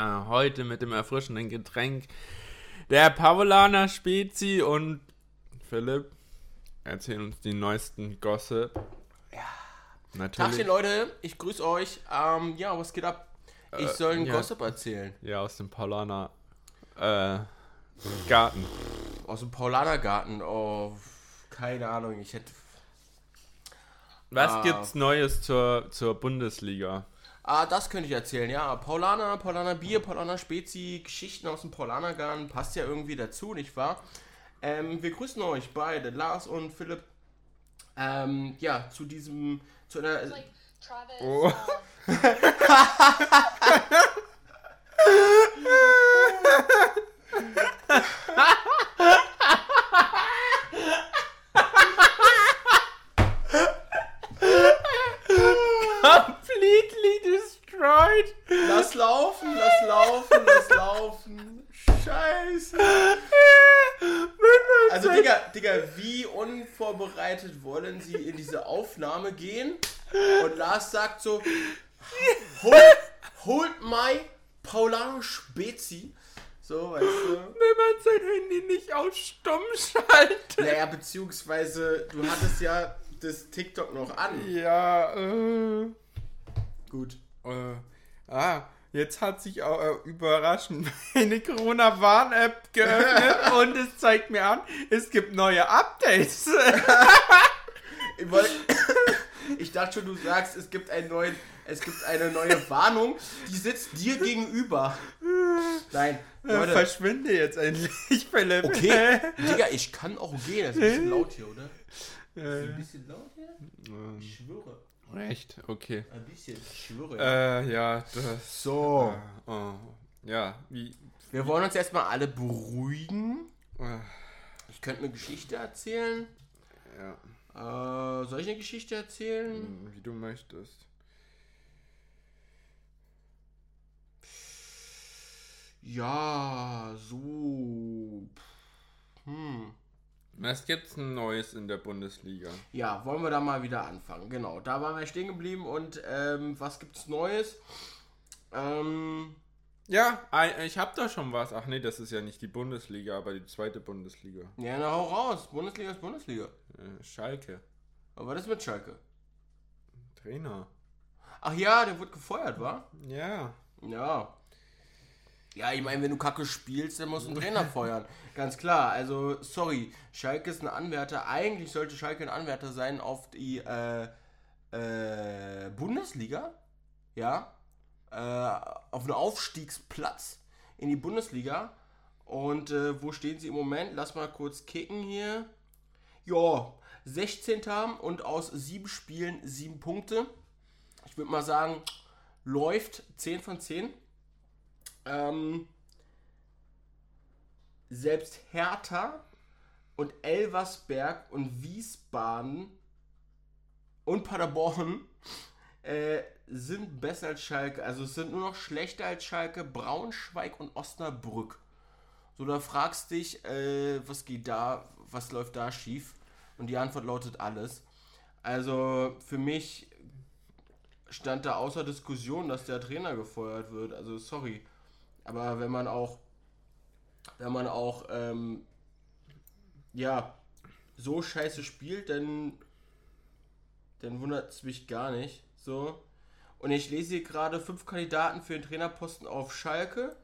Ja, heute mit dem erfrischenden Getränk der Paulaner Spezi und Philipp erzählen uns die neuesten Gossip. Ja. Natürlich. Tagchen, Leute, ich grüße euch. Ähm, ja, was geht ab? Ich Äh, soll einen ja. Gossip erzählen. Ja, aus dem Paulaner äh, Garten. Aus dem Paulanergarten. Oh, keine Ahnung. Ich hätte. Was Ah. gibt's Neues zur, zur Bundesliga? Ah, das könnte ich erzählen, ja. Paulaner, Paulaner Bier, Paulaner Spezi, Geschichten aus dem Paulanergarten, passt ja irgendwie dazu, nicht wahr? Ähm, wir grüßen euch beide, Lars und Philipp. Ähm, ja, zu diesem, zu einer, Like Travis. Oh. destroyed. lass laufen, lass laufen, lass laufen. Scheiße. Also, Digga, Digga, wie unvorbereitet wollen Sie in diese Aufnahme gehen? Und Lars sagt so, hold, hold my Paulaner Spezi. So, weißt du. Wenn man sein Handy nicht auf stumm schaltet. Naja, beziehungsweise, du hattest ja das TikTok noch an. Ja, äh, Gut. äh, ah, jetzt hat sich auch äh, überraschend meine Corona-Warn-App geöffnet und es zeigt mir an, es gibt neue Updates. Ich, wollt- ich dachte schon, du sagst, es gibt, einen neuen, es gibt eine neue Warnung, die sitzt dir gegenüber. Nein, Leute. Verschwinde jetzt endlich, Philipp. Okay, Digga, ich kann auch gehen. Das ist ein bisschen laut hier, oder? Äh, Ein bisschen laut hier? Ich schwöre. Echt? Okay. Ein bisschen, ich schwöre. Äh, ja, das. so. Äh, oh, ja, wie. Wir wollen uns erstmal alle beruhigen. Äh, Ich könnte eine Geschichte erzählen. ja, Äh, soll ich eine Geschichte erzählen? wie du möchtest. Ja, so. Hm. Was gibt's Neues in der Bundesliga? Ja, wollen wir da mal wieder anfangen. Genau, da waren wir stehen geblieben und ähm, was gibt's Neues? Ähm, Ja, ich hab da schon was. Ach nee, das ist ja nicht die Bundesliga, aber die zweite Bundesliga. ja, na hau raus. Bundesliga ist Bundesliga. Äh, Schalke. Aber was ist mit Schalke? Trainer. Ach ja, der wurde gefeuert, wa? Ja. Ja. Ja, ich meine, wenn du Kacke spielst, dann musst du einen Trainer feuern. Ganz klar. Also, sorry. Schalke ist ein Anwärter. Eigentlich sollte Schalke ein Anwärter sein auf die äh, äh, Bundesliga. Ja. Äh, auf einen Aufstiegsplatz in die Bundesliga. Und äh, wo stehen sie im Moment? Lass mal kurz kicken hier. Ja, 16. und aus sieben Spielen sieben Punkte. Ich würde mal sagen, läuft 10 von 10. Ähm, selbst Hertha und Elversberg und Wiesbaden und Paderborn äh, sind besser als Schalke. Also es sind nur noch schlechter als Schalke, Braunschweig und Osnabrück. So, da fragst dich, äh, was geht da, was läuft da schief? Und die Antwort lautet alles. Also für mich stand da außer Diskussion, dass der Trainer gefeuert wird. Also sorry. Aber wenn man auch, wenn man auch, ähm, ja, so scheiße spielt, dann, dann wundert es mich gar nicht. So. Und ich lese hier gerade fünf Kandidaten für den Trainerposten auf Schalke.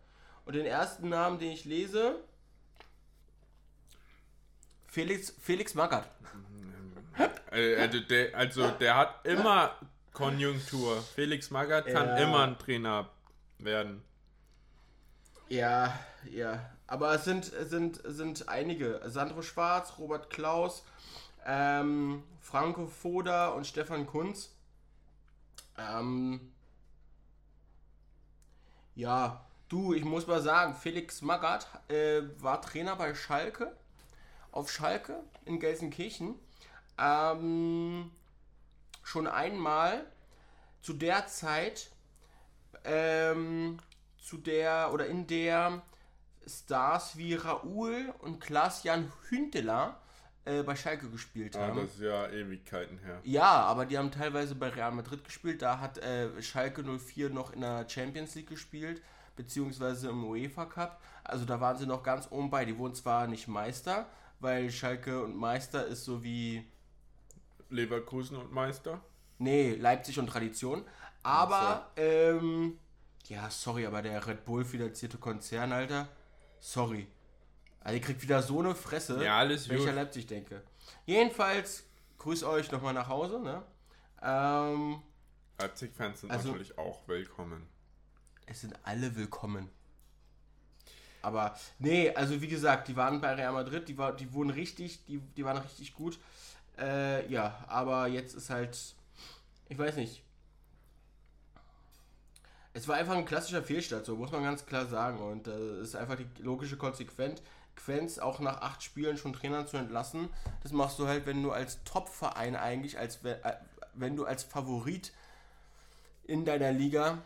Und den ersten Namen, den ich lese, Felix, Felix Magath. Also, der, also der hat immer Konjunktur. Felix Magath kann Ja. immer ein Trainer werden. Ja, ja. Aber es sind, sind, sind einige. Sandro Schwarz, Robert Klaus, ähm, Franco Foda und Stefan Kunz. Ähm, ja, du, ich muss mal sagen, Felix Magath äh, war Trainer bei Schalke. Auf Schalke in Gelsenkirchen. Ähm, schon einmal zu der Zeit, ähm, zu der oder in der Stars wie Raoul und Klaas-Jan Hünteler äh, bei Schalke gespielt Ah, haben. das ist ja Ewigkeiten her. Ja, aber die haben teilweise bei Real Madrid gespielt. Da hat äh, Schalke 04 noch in der Champions League gespielt. beziehungsweise im UEFA Cup. Also da waren sie noch ganz oben bei. Die wurden zwar nicht Meister, weil Schalke und Meister ist so wie. Leverkusen und Meister? Nee, Leipzig und Tradition. Aber, ähm, ja, sorry, aber der Red Bull finanzierte Konzern, Alter, sorry. Also ihr kriegt wieder so eine Fresse, Ja, alles wenn ich gut. an Leipzig denke. Jedenfalls, grüß euch nochmal nach Hause, ne? Ähm, Leipzig-Fans sind Also- natürlich auch willkommen. es sind alle willkommen. Aber, nee, also wie gesagt, die waren bei Real Madrid, die, war, die wurden richtig, die, die waren richtig gut. Äh, ja, aber jetzt ist halt, ich weiß nicht. Es war einfach ein klassischer Fehlstart, so muss man ganz klar sagen. Und äh, ist einfach die logische Konsequenz, Quenz auch nach acht Spielen schon Trainer zu entlassen. Das machst du halt, wenn du als Top-Verein eigentlich, als äh, wenn du als Favorit in deiner Liga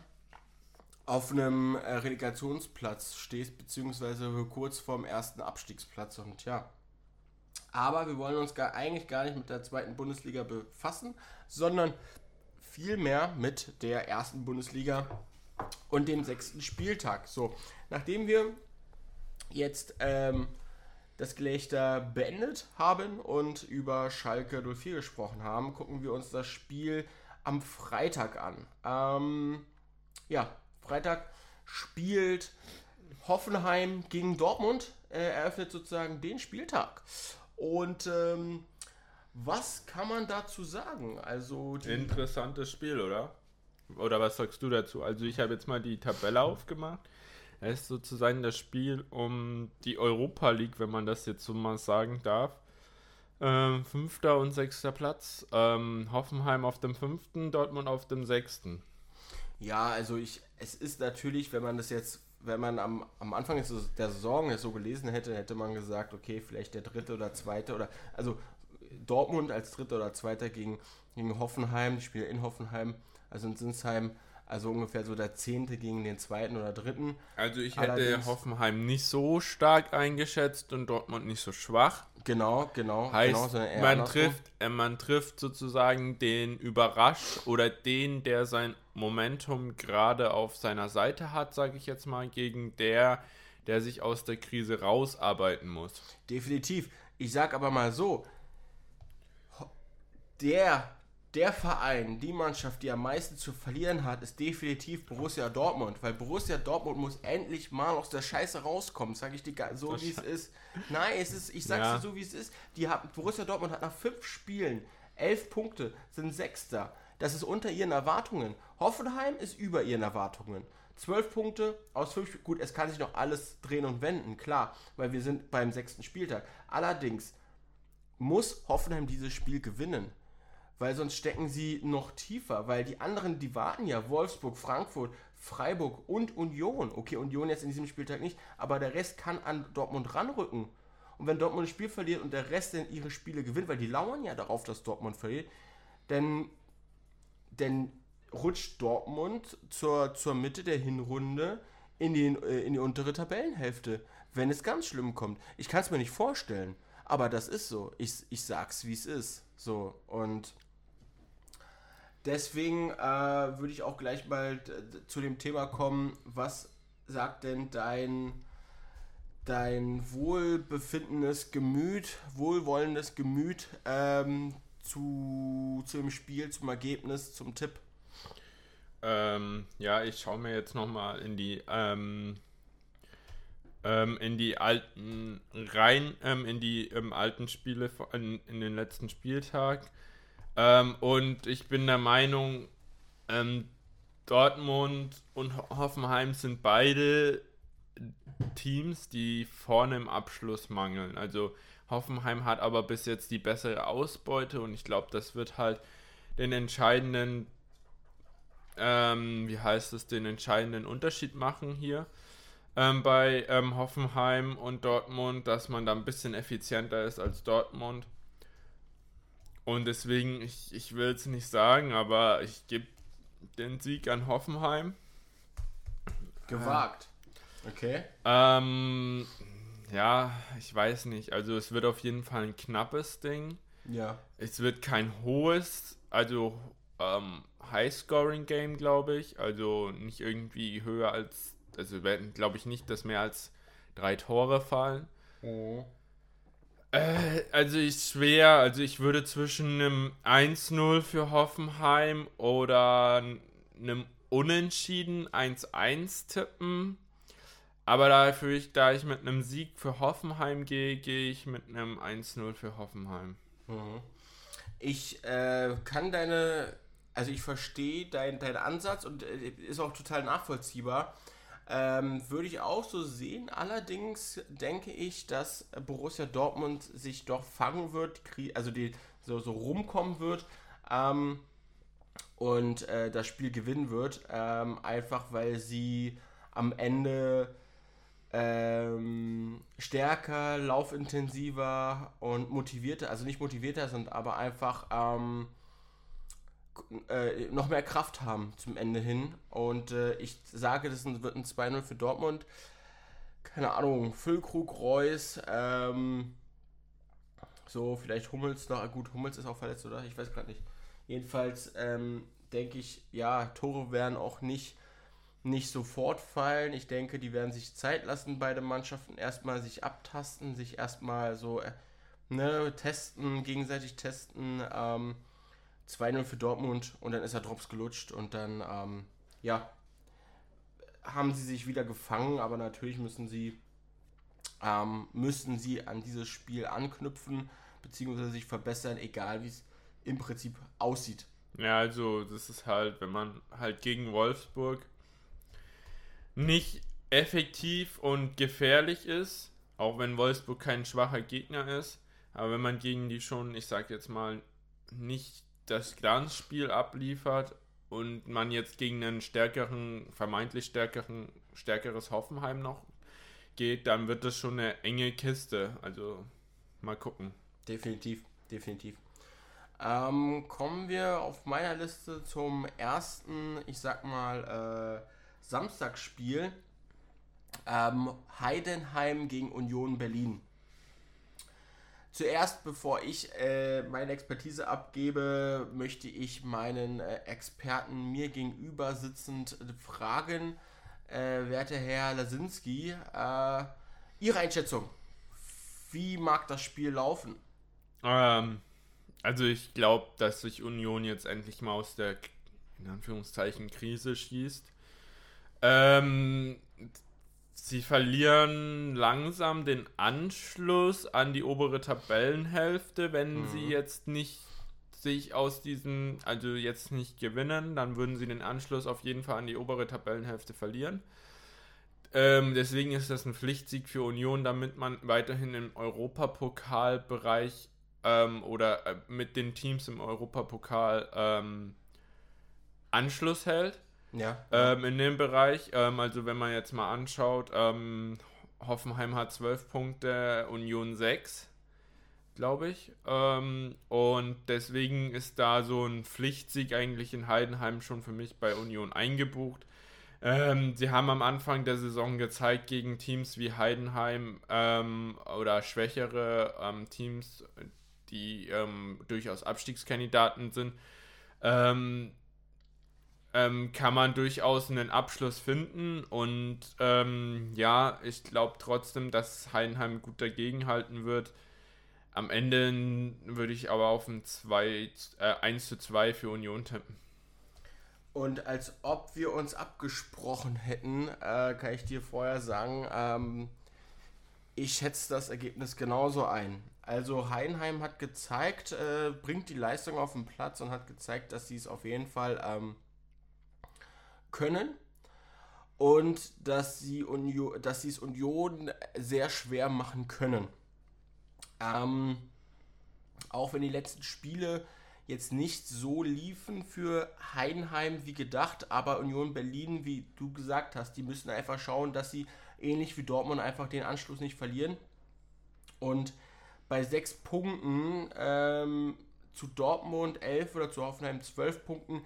auf einem äh, Relegationsplatz stehst, beziehungsweise kurz vorm ersten Abstiegsplatz. Und ja. Aber wir wollen uns gar, eigentlich gar nicht mit der zweiten Bundesliga befassen, sondern vielmehr mit der ersten Bundesliga und dem sechsten Spieltag. So, nachdem wir jetzt ähm, das Gelächter beendet haben und über Schalke 04 gesprochen haben, gucken wir uns das Spiel am Freitag an. Ähm, ja, Freitag spielt Hoffenheim gegen Dortmund, äh, eröffnet sozusagen den Spieltag. Und ähm, was kann man dazu sagen? Also Interessantes Spiel, oder? Oder was sagst du dazu? Also ich habe jetzt mal die Tabelle aufgemacht. Es ist sozusagen das Spiel um die Europa League, wenn man das jetzt so mal sagen darf. Ähm, fünfter und sechster Platz. Ähm, Hoffenheim auf dem fünften, Dortmund auf dem sechsten. Ja, also ich, es ist natürlich, wenn man das jetzt, wenn man am, am Anfang der Saison es so gelesen hätte, hätte man gesagt, okay, vielleicht der dritte oder zweite oder, also Dortmund als dritter oder zweiter gegen, gegen Hoffenheim, die spielen in Hoffenheim, also in Sinsheim, also ungefähr so der zehnte gegen den zweiten oder dritten. Also ich hätte Allerdings- Hoffenheim nicht so stark eingeschätzt und Dortmund nicht so schwach. Genau, genau, Heißt, genau, man, andersrum. trifft, äh, man trifft sozusagen den Überrasch oder den, der sein Momentum gerade auf seiner Seite hat, sage ich jetzt mal, gegen der, der sich aus der Krise rausarbeiten muss. Definitiv. Ich sag aber mal so, der, der Verein, die Mannschaft, die am meisten zu verlieren hat, ist definitiv Borussia Dortmund, weil Borussia Dortmund muss endlich mal aus der Scheiße rauskommen, sage ich dir so wie es ist. Nein, es ist, ich sag's Ja. dir so wie es ist. Die hat, Borussia Dortmund hat nach fünf Spielen elf Punkte, sind Sechster. Das ist unter ihren Erwartungen. Hoffenheim ist über ihren Erwartungen. Zwölf Punkte aus fünf Spielen. Gut, es kann sich noch alles drehen und wenden, klar, weil wir sind beim sechsten Spieltag. Allerdings muss Hoffenheim dieses Spiel gewinnen. Weil sonst stecken sie noch tiefer, weil die anderen, die warten ja, Wolfsburg, Frankfurt, Freiburg und Union. Okay, Union jetzt in diesem Spieltag nicht, aber der Rest kann an Dortmund ranrücken. Und wenn Dortmund ein Spiel verliert und der Rest dann ihre Spiele gewinnt, weil die lauern ja darauf, dass Dortmund verliert, dann, dann rutscht Dortmund zur, zur Mitte der Hinrunde in, den, äh, in die untere Tabellenhälfte, wenn es ganz schlimm kommt. Ich kann es mir nicht vorstellen, aber das ist so. Ich, ich sag's, wie es ist. So, und deswegen äh, würde ich auch gleich mal d- zu dem Thema kommen, was sagt denn dein, dein wohlbefindendes Gemüt, wohlwollendes Gemüt ähm, zu, zu dem Spiel, zum Ergebnis, zum Tipp? Ähm, ja, ich schaue mir jetzt nochmal in die ähm, ähm, in die alten rein, ähm, in die ähm, alten Spiele in, in den letzten Spieltag. Ähm, und ich bin der Meinung, ähm, Dortmund und Ho- Hoffenheim sind beide Teams, die vorne im Abschluss mangeln. Also Hoffenheim hat aber bis jetzt die bessere Ausbeute und ich glaube, das wird halt den entscheidenden ähm, wie heißt es, den entscheidenden Unterschied machen hier ähm, bei ähm, Hoffenheim und Dortmund, dass man da ein bisschen effizienter ist als Dortmund. Und deswegen, ich, ich will es nicht sagen, aber ich gebe den Sieg an Hoffenheim. Gewagt. Okay. Ähm, ja, ich weiß nicht. Also es wird auf jeden Fall ein knappes Ding. Ja. Es wird kein hohes, also ähm, High-Scoring-Game, glaube ich. Also nicht irgendwie höher als also werden, glaube ich, nicht, dass mehr als drei Tore fallen. Oh. Äh, also ist schwer. Also ich würde zwischen einem 1-0 für Hoffenheim oder einem Unentschieden 1-1 tippen. Aber dafür ich, da ich mit einem Sieg für Hoffenheim gehe, gehe ich mit einem 1-0 für Hoffenheim. Mhm. Ich äh, kann deine, also ich verstehe deinen dein Ansatz und äh, ist auch total nachvollziehbar. Ähm, würde ich auch so sehen. Allerdings denke ich, dass Borussia Dortmund sich doch fangen wird, also die so, so rumkommen wird ähm, und äh, das Spiel gewinnen wird. Ähm, einfach weil sie am Ende ähm, stärker, laufintensiver und motivierter, also nicht motivierter sind, aber einfach ähm, äh, noch mehr Kraft haben zum Ende hin. Und äh, ich sage, das wird ein 2-0 für Dortmund. Keine Ahnung, Füllkrug, Reus, ähm, so, vielleicht Hummels noch. Gut, Hummels ist auch verletzt, oder? Ich weiß gerade nicht. Jedenfalls ähm, denke ich, ja, Tore werden auch nicht, nicht sofort fallen. Ich denke, die werden sich Zeit lassen, beide Mannschaften erstmal sich abtasten, sich erstmal so äh, ne, testen, gegenseitig testen. Ähm, 2-0 für Dortmund und dann ist er Drops gelutscht und dann, ähm, ja, haben sie sich wieder gefangen, aber natürlich müssen sie, ähm, müssen sie an dieses Spiel anknüpfen, beziehungsweise sich verbessern, egal wie es im Prinzip aussieht. Ja, also das ist halt, wenn man halt gegen Wolfsburg nicht effektiv und gefährlich ist, auch wenn Wolfsburg kein schwacher Gegner ist, aber wenn man gegen die schon, ich sag jetzt mal, nicht das Glanzspiel abliefert und man jetzt gegen einen stärkeren, vermeintlich stärkeren, stärkeres Hoffenheim noch geht, dann wird das schon eine enge Kiste. Also mal gucken. Definitiv, definitiv. Ähm, kommen wir auf meiner Liste zum ersten, ich sag mal, äh, Samstagsspiel. Ähm, Heidenheim gegen Union Berlin. Zuerst, bevor ich äh, meine Expertise abgebe, möchte ich meinen äh, Experten mir gegenüber sitzend fragen, äh, werter Herr Lasinski, äh, Ihre Einschätzung. Wie mag das Spiel laufen? Ähm, also ich glaube, dass sich Union jetzt endlich mal aus der in Anführungszeichen Krise schießt. Ähm, Sie verlieren langsam den Anschluss an die obere Tabellenhälfte, wenn mhm. sie jetzt nicht sich aus diesem, also jetzt nicht gewinnen, dann würden sie den Anschluss auf jeden Fall an die obere Tabellenhälfte verlieren. Ähm, deswegen ist das ein Pflichtsieg für Union, damit man weiterhin im Europapokalbereich ähm, oder äh, mit den Teams im Europapokal ähm, Anschluss hält. Ja. Ähm, in dem Bereich, ähm, also wenn man jetzt mal anschaut, ähm, Hoffenheim hat 12 Punkte, Union 6, glaube ich. Ähm, und deswegen ist da so ein Pflichtsieg eigentlich in Heidenheim schon für mich bei Union eingebucht. Ähm, sie haben am Anfang der Saison gezeigt gegen Teams wie Heidenheim ähm, oder schwächere Teams, die durchaus Abstiegskandidaten sind, ähm, ähm, kann man durchaus einen Abschluss finden. Und ähm, ja, ich glaube trotzdem, dass Heidenheim gut dagegenhalten wird. Am Ende würde ich aber auf ein 2, äh, 1 zu 2 für Union tippen. Und als ob wir uns abgesprochen hätten, äh, kann ich dir vorher sagen, ähm, ich schätze das Ergebnis genauso ein. Also Heidenheim hat gezeigt, äh, bringt die Leistung auf den Platz und hat gezeigt, dass sie es auf jeden Fall ähm, können und dass sie, Union, dass sie es Union sehr schwer machen können. Ähm, auch wenn die letzten Spiele jetzt nicht so liefen für Heidenheim wie gedacht, aber Union Berlin, wie du gesagt hast, die müssen einfach schauen, dass sie ähnlich wie Dortmund einfach den Anschluss nicht verlieren. Und bei sechs Punkten ähm, zu Dortmund 11 oder zu Hoffenheim 12 Punkten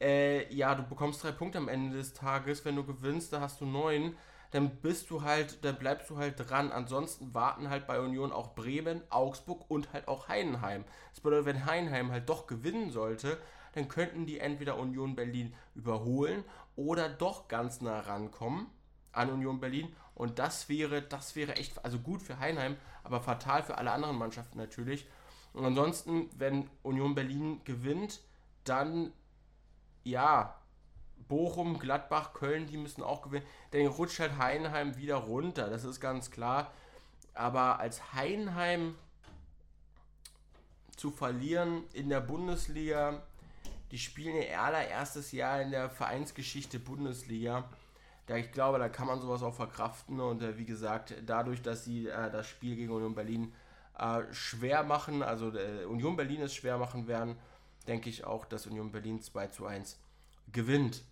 äh, ja, du bekommst drei Punkte am Ende des Tages. Wenn du gewinnst, da hast du neun. Dann bist du halt, dann bleibst du halt dran. Ansonsten warten halt bei Union auch Bremen, Augsburg und halt auch Heidenheim. Das bedeutet, wenn Heidenheim halt doch gewinnen sollte, dann könnten die entweder Union Berlin überholen oder doch ganz nah rankommen. an Union Berlin. Und das wäre, das wäre echt, also gut für Heinheim, aber fatal für alle anderen Mannschaften natürlich. Und ansonsten, wenn Union Berlin gewinnt, dann ja, Bochum, Gladbach, Köln, die müssen auch gewinnen. Dann rutscht halt Heinheim wieder runter, das ist ganz klar. Aber als Heinheim zu verlieren in der Bundesliga, die spielen ihr allererstes Jahr in der Vereinsgeschichte Bundesliga. Da ich glaube, da kann man sowas auch verkraften und äh, wie gesagt, dadurch, dass sie äh, das Spiel gegen Union Berlin äh, schwer machen, also äh, Union Berlin es schwer machen werden, denke ich auch, dass Union Berlin 2 zu 1 gewinnt.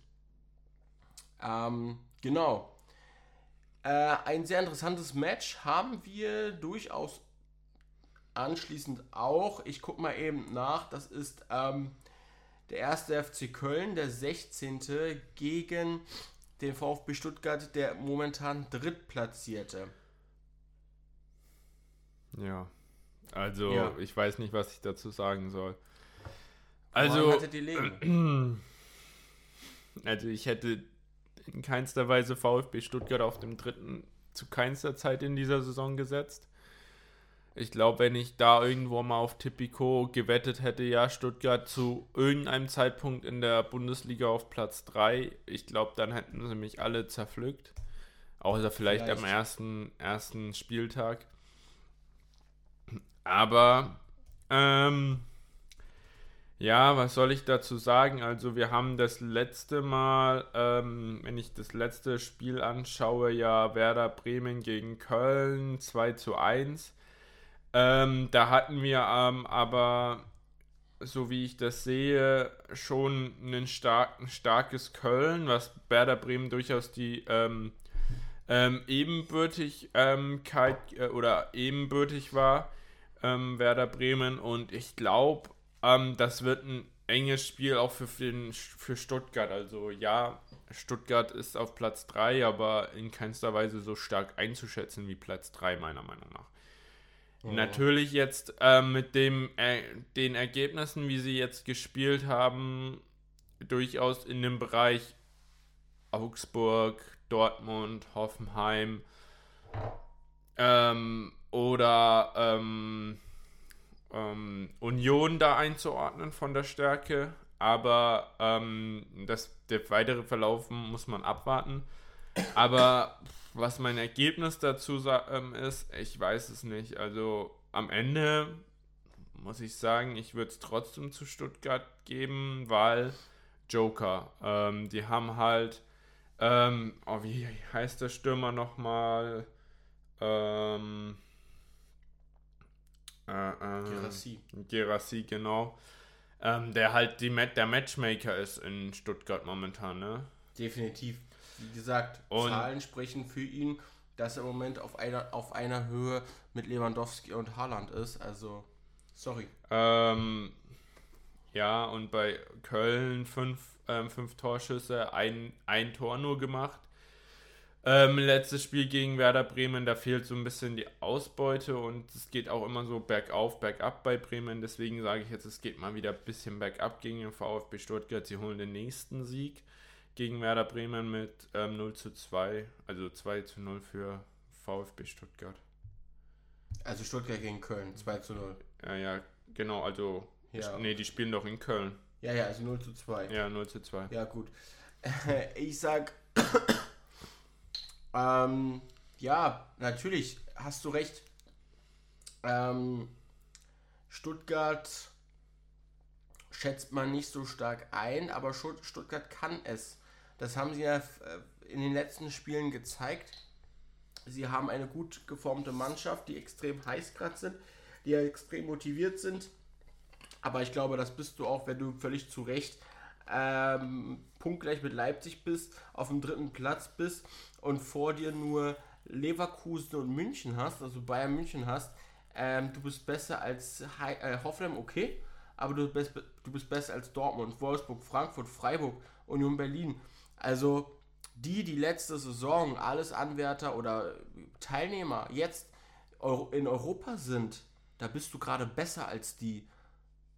Ähm, genau. Äh, ein sehr interessantes Match haben wir durchaus anschließend auch. Ich gucke mal eben nach. Das ist ähm, der erste FC Köln, der 16. gegen den VfB Stuttgart, der momentan drittplatzierte. Ja. Also, ja. ich weiß nicht, was ich dazu sagen soll. Also, also ich hätte in keinster Weise VfB Stuttgart auf dem dritten zu keinster Zeit in dieser Saison gesetzt. Ich glaube, wenn ich da irgendwo mal auf Tipico gewettet hätte, ja, Stuttgart zu irgendeinem Zeitpunkt in der Bundesliga auf Platz 3, ich glaube, dann hätten sie mich alle zerpflückt. Außer vielleicht, vielleicht. am ersten, ersten Spieltag. Aber, ähm, ja, was soll ich dazu sagen? Also wir haben das letzte Mal, ähm, wenn ich das letzte Spiel anschaue, ja Werder Bremen gegen Köln 2 zu 1. Ähm, da hatten wir ähm, aber, so wie ich das sehe, schon ein, stark, starkes Köln, was Werder Bremen durchaus die ähm, ähm Ebenbürtigkeit äh, oder ebenbürtig war, ähm, Werder Bremen. Und ich glaube, ähm, das wird ein enges Spiel auch für, für, für Stuttgart. Also ja, Stuttgart ist auf Platz 3, aber in keinster Weise so stark einzuschätzen wie Platz 3, meiner Meinung nach. Oh. Natürlich jetzt äh, mit dem, äh, den Ergebnissen, wie sie jetzt gespielt haben, durchaus in dem Bereich Augsburg, Dortmund, Hoffenheim ähm, oder ähm, ähm, Union da einzuordnen von der Stärke. Aber ähm, das, der weitere Verlauf muss man abwarten. Aber was mein Ergebnis dazu ähm, ist, ich weiß es nicht. Also am Ende muss ich sagen, ich würde es trotzdem zu Stuttgart geben, weil Joker. Ähm, die haben halt, ähm, oh, wie heißt der Stürmer nochmal? Ähm, äh, äh, Gerassi. Gerassi, genau. Ähm, der halt die, der Matchmaker ist in Stuttgart momentan, ne? Definitiv. Wie gesagt, und Zahlen sprechen für ihn, dass er im Moment auf einer, auf einer Höhe mit Lewandowski und Haaland ist. Also, sorry. Ähm, ja, und bei Köln fünf, ähm, fünf Torschüsse, ein, ein Tor nur gemacht. Ähm, letztes Spiel gegen Werder Bremen, da fehlt so ein bisschen die Ausbeute und es geht auch immer so bergauf, bergab bei Bremen. Deswegen sage ich jetzt, es geht mal wieder ein bisschen bergab gegen den VfB Stuttgart. Sie holen den nächsten Sieg gegen Werder Bremen mit ähm, 0 zu 2, also 2 zu 0 für VfB Stuttgart. Also Stuttgart gegen Köln, 2 zu 0. Ja, ja, genau, also. Ja. Nee, die spielen doch in Köln. Ja, ja, also 0 zu 2. Ja, 0 zu 2. Ja, gut. Ich sag ähm, ja, natürlich hast du recht. Ähm, Stuttgart schätzt man nicht so stark ein, aber Stuttgart kann es. Das haben sie ja äh, in den letzten Spielen gezeigt. Sie haben eine gut geformte Mannschaft, die extrem heiß gerade sind, die extrem motiviert sind. Aber ich glaube, das bist du auch, wenn du völlig zu Recht ähm, punktgleich mit Leipzig bist, auf dem dritten Platz bist und vor dir nur Leverkusen und München hast, also Bayern München hast, ähm, du bist besser als He äh, Hoffenheim, okay, aber du bist, du bist besser als Dortmund, Wolfsburg, Frankfurt, Freiburg, Union Berlin. Also die, die letzte Saison alles Anwärter oder Teilnehmer jetzt in Europa sind, da bist du gerade besser als die.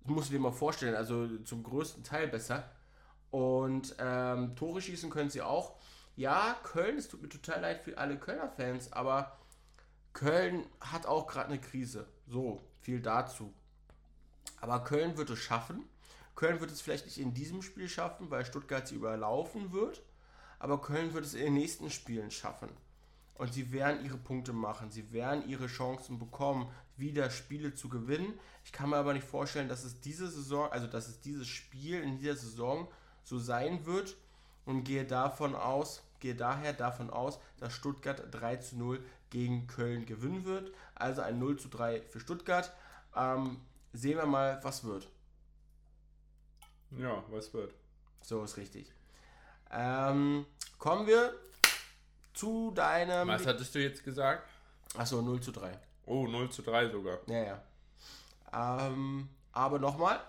Das musst du dir mal vorstellen, also zum größten Teil besser. Und ähm, Tore schießen können sie auch. Ja, Köln, es tut mir total leid für alle Kölner Fans, aber Köln hat auch gerade eine Krise. So, viel dazu. Aber Köln wird es schaffen. Köln wird es vielleicht nicht in diesem Spiel schaffen, weil Stuttgart sie überlaufen wird. Aber Köln wird es in den nächsten Spielen schaffen. Und sie werden ihre Punkte machen. Sie werden ihre Chancen bekommen, wieder Spiele zu gewinnen. Ich kann mir aber nicht vorstellen, dass es diese Saison, also dass es dieses Spiel in dieser Saison so sein wird. Und gehe davon aus, gehe daher davon aus, dass Stuttgart 3 zu 0 gegen Köln gewinnen wird. Also ein 0 zu 3 für Stuttgart. Ähm, sehen wir mal, was wird. Ja, was wird. So ist richtig. Ähm, kommen wir zu deinem. Was hattest du jetzt gesagt? Achso, 0 zu 3. Oh, 0 zu 3 sogar. Ja, ja. Ähm, aber nochmal.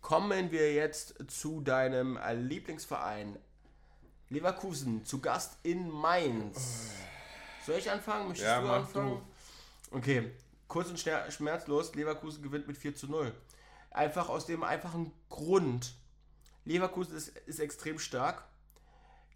Kommen wir jetzt zu deinem Lieblingsverein Leverkusen zu Gast in Mainz. Soll ich anfangen? Möchtest Ja, du anfangen? Okay, kurz und schmerzlos. Leverkusen gewinnt mit 4 zu 0. Einfach aus dem einfachen Grund. Leverkusen ist, ist extrem stark.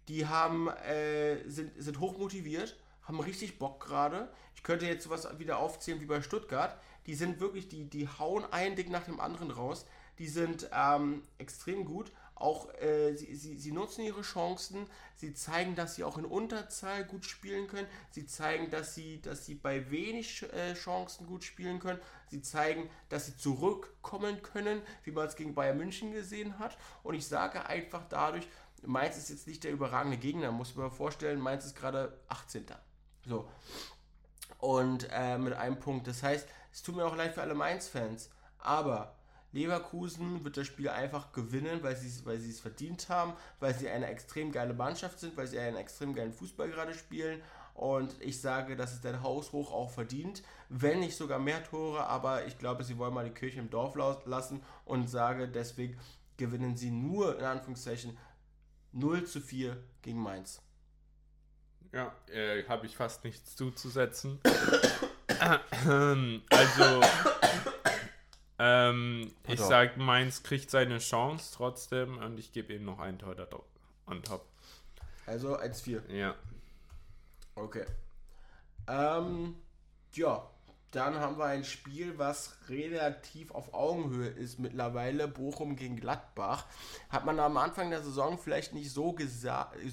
Die haben, äh, sind, sind hoch motiviert, haben richtig Bock gerade. Ich könnte jetzt sowas wieder aufzählen wie bei Stuttgart. Die sind wirklich, die, die hauen ein Ding nach dem anderen raus. Die sind ähm, extrem gut. Auch äh, sie, sie, sie nutzen ihre Chancen. Sie zeigen, dass sie auch in Unterzahl gut spielen können. Sie zeigen, dass sie, dass sie bei wenig äh, Chancen gut spielen können. Sie zeigen, dass sie zurückkommen können, wie man es gegen Bayern München gesehen hat. Und ich sage einfach dadurch, Mainz ist jetzt nicht der überragende Gegner, muss man vorstellen. Mainz ist gerade 18. So. Und äh, mit einem Punkt. Das heißt, es tut mir auch leid für alle Mainz-Fans. Aber Leverkusen wird das Spiel einfach gewinnen, weil sie es weil es verdient haben, weil sie eine extrem geile Mannschaft sind, weil sie einen extrem geilen Fußball gerade spielen. Und ich sage, dass es der Haushoch auch verdient, wenn nicht sogar mehr Tore, aber ich glaube, sie wollen mal die Kirche im Dorf lassen und sage, deswegen gewinnen sie nur in Anführungszeichen 0 zu 4 gegen Mainz. Ja, äh, habe ich fast nichts zuzusetzen. also, ähm, ich doch. sag, Mainz kriegt seine Chance trotzdem und ich gebe ihm noch ein Tor da on top. Also 1-4. Ja. Okay. Ähm, ja, dann haben wir ein Spiel, was relativ auf Augenhöhe ist mittlerweile. Bochum gegen Gladbach. Hat man am Anfang der Saison vielleicht nicht so,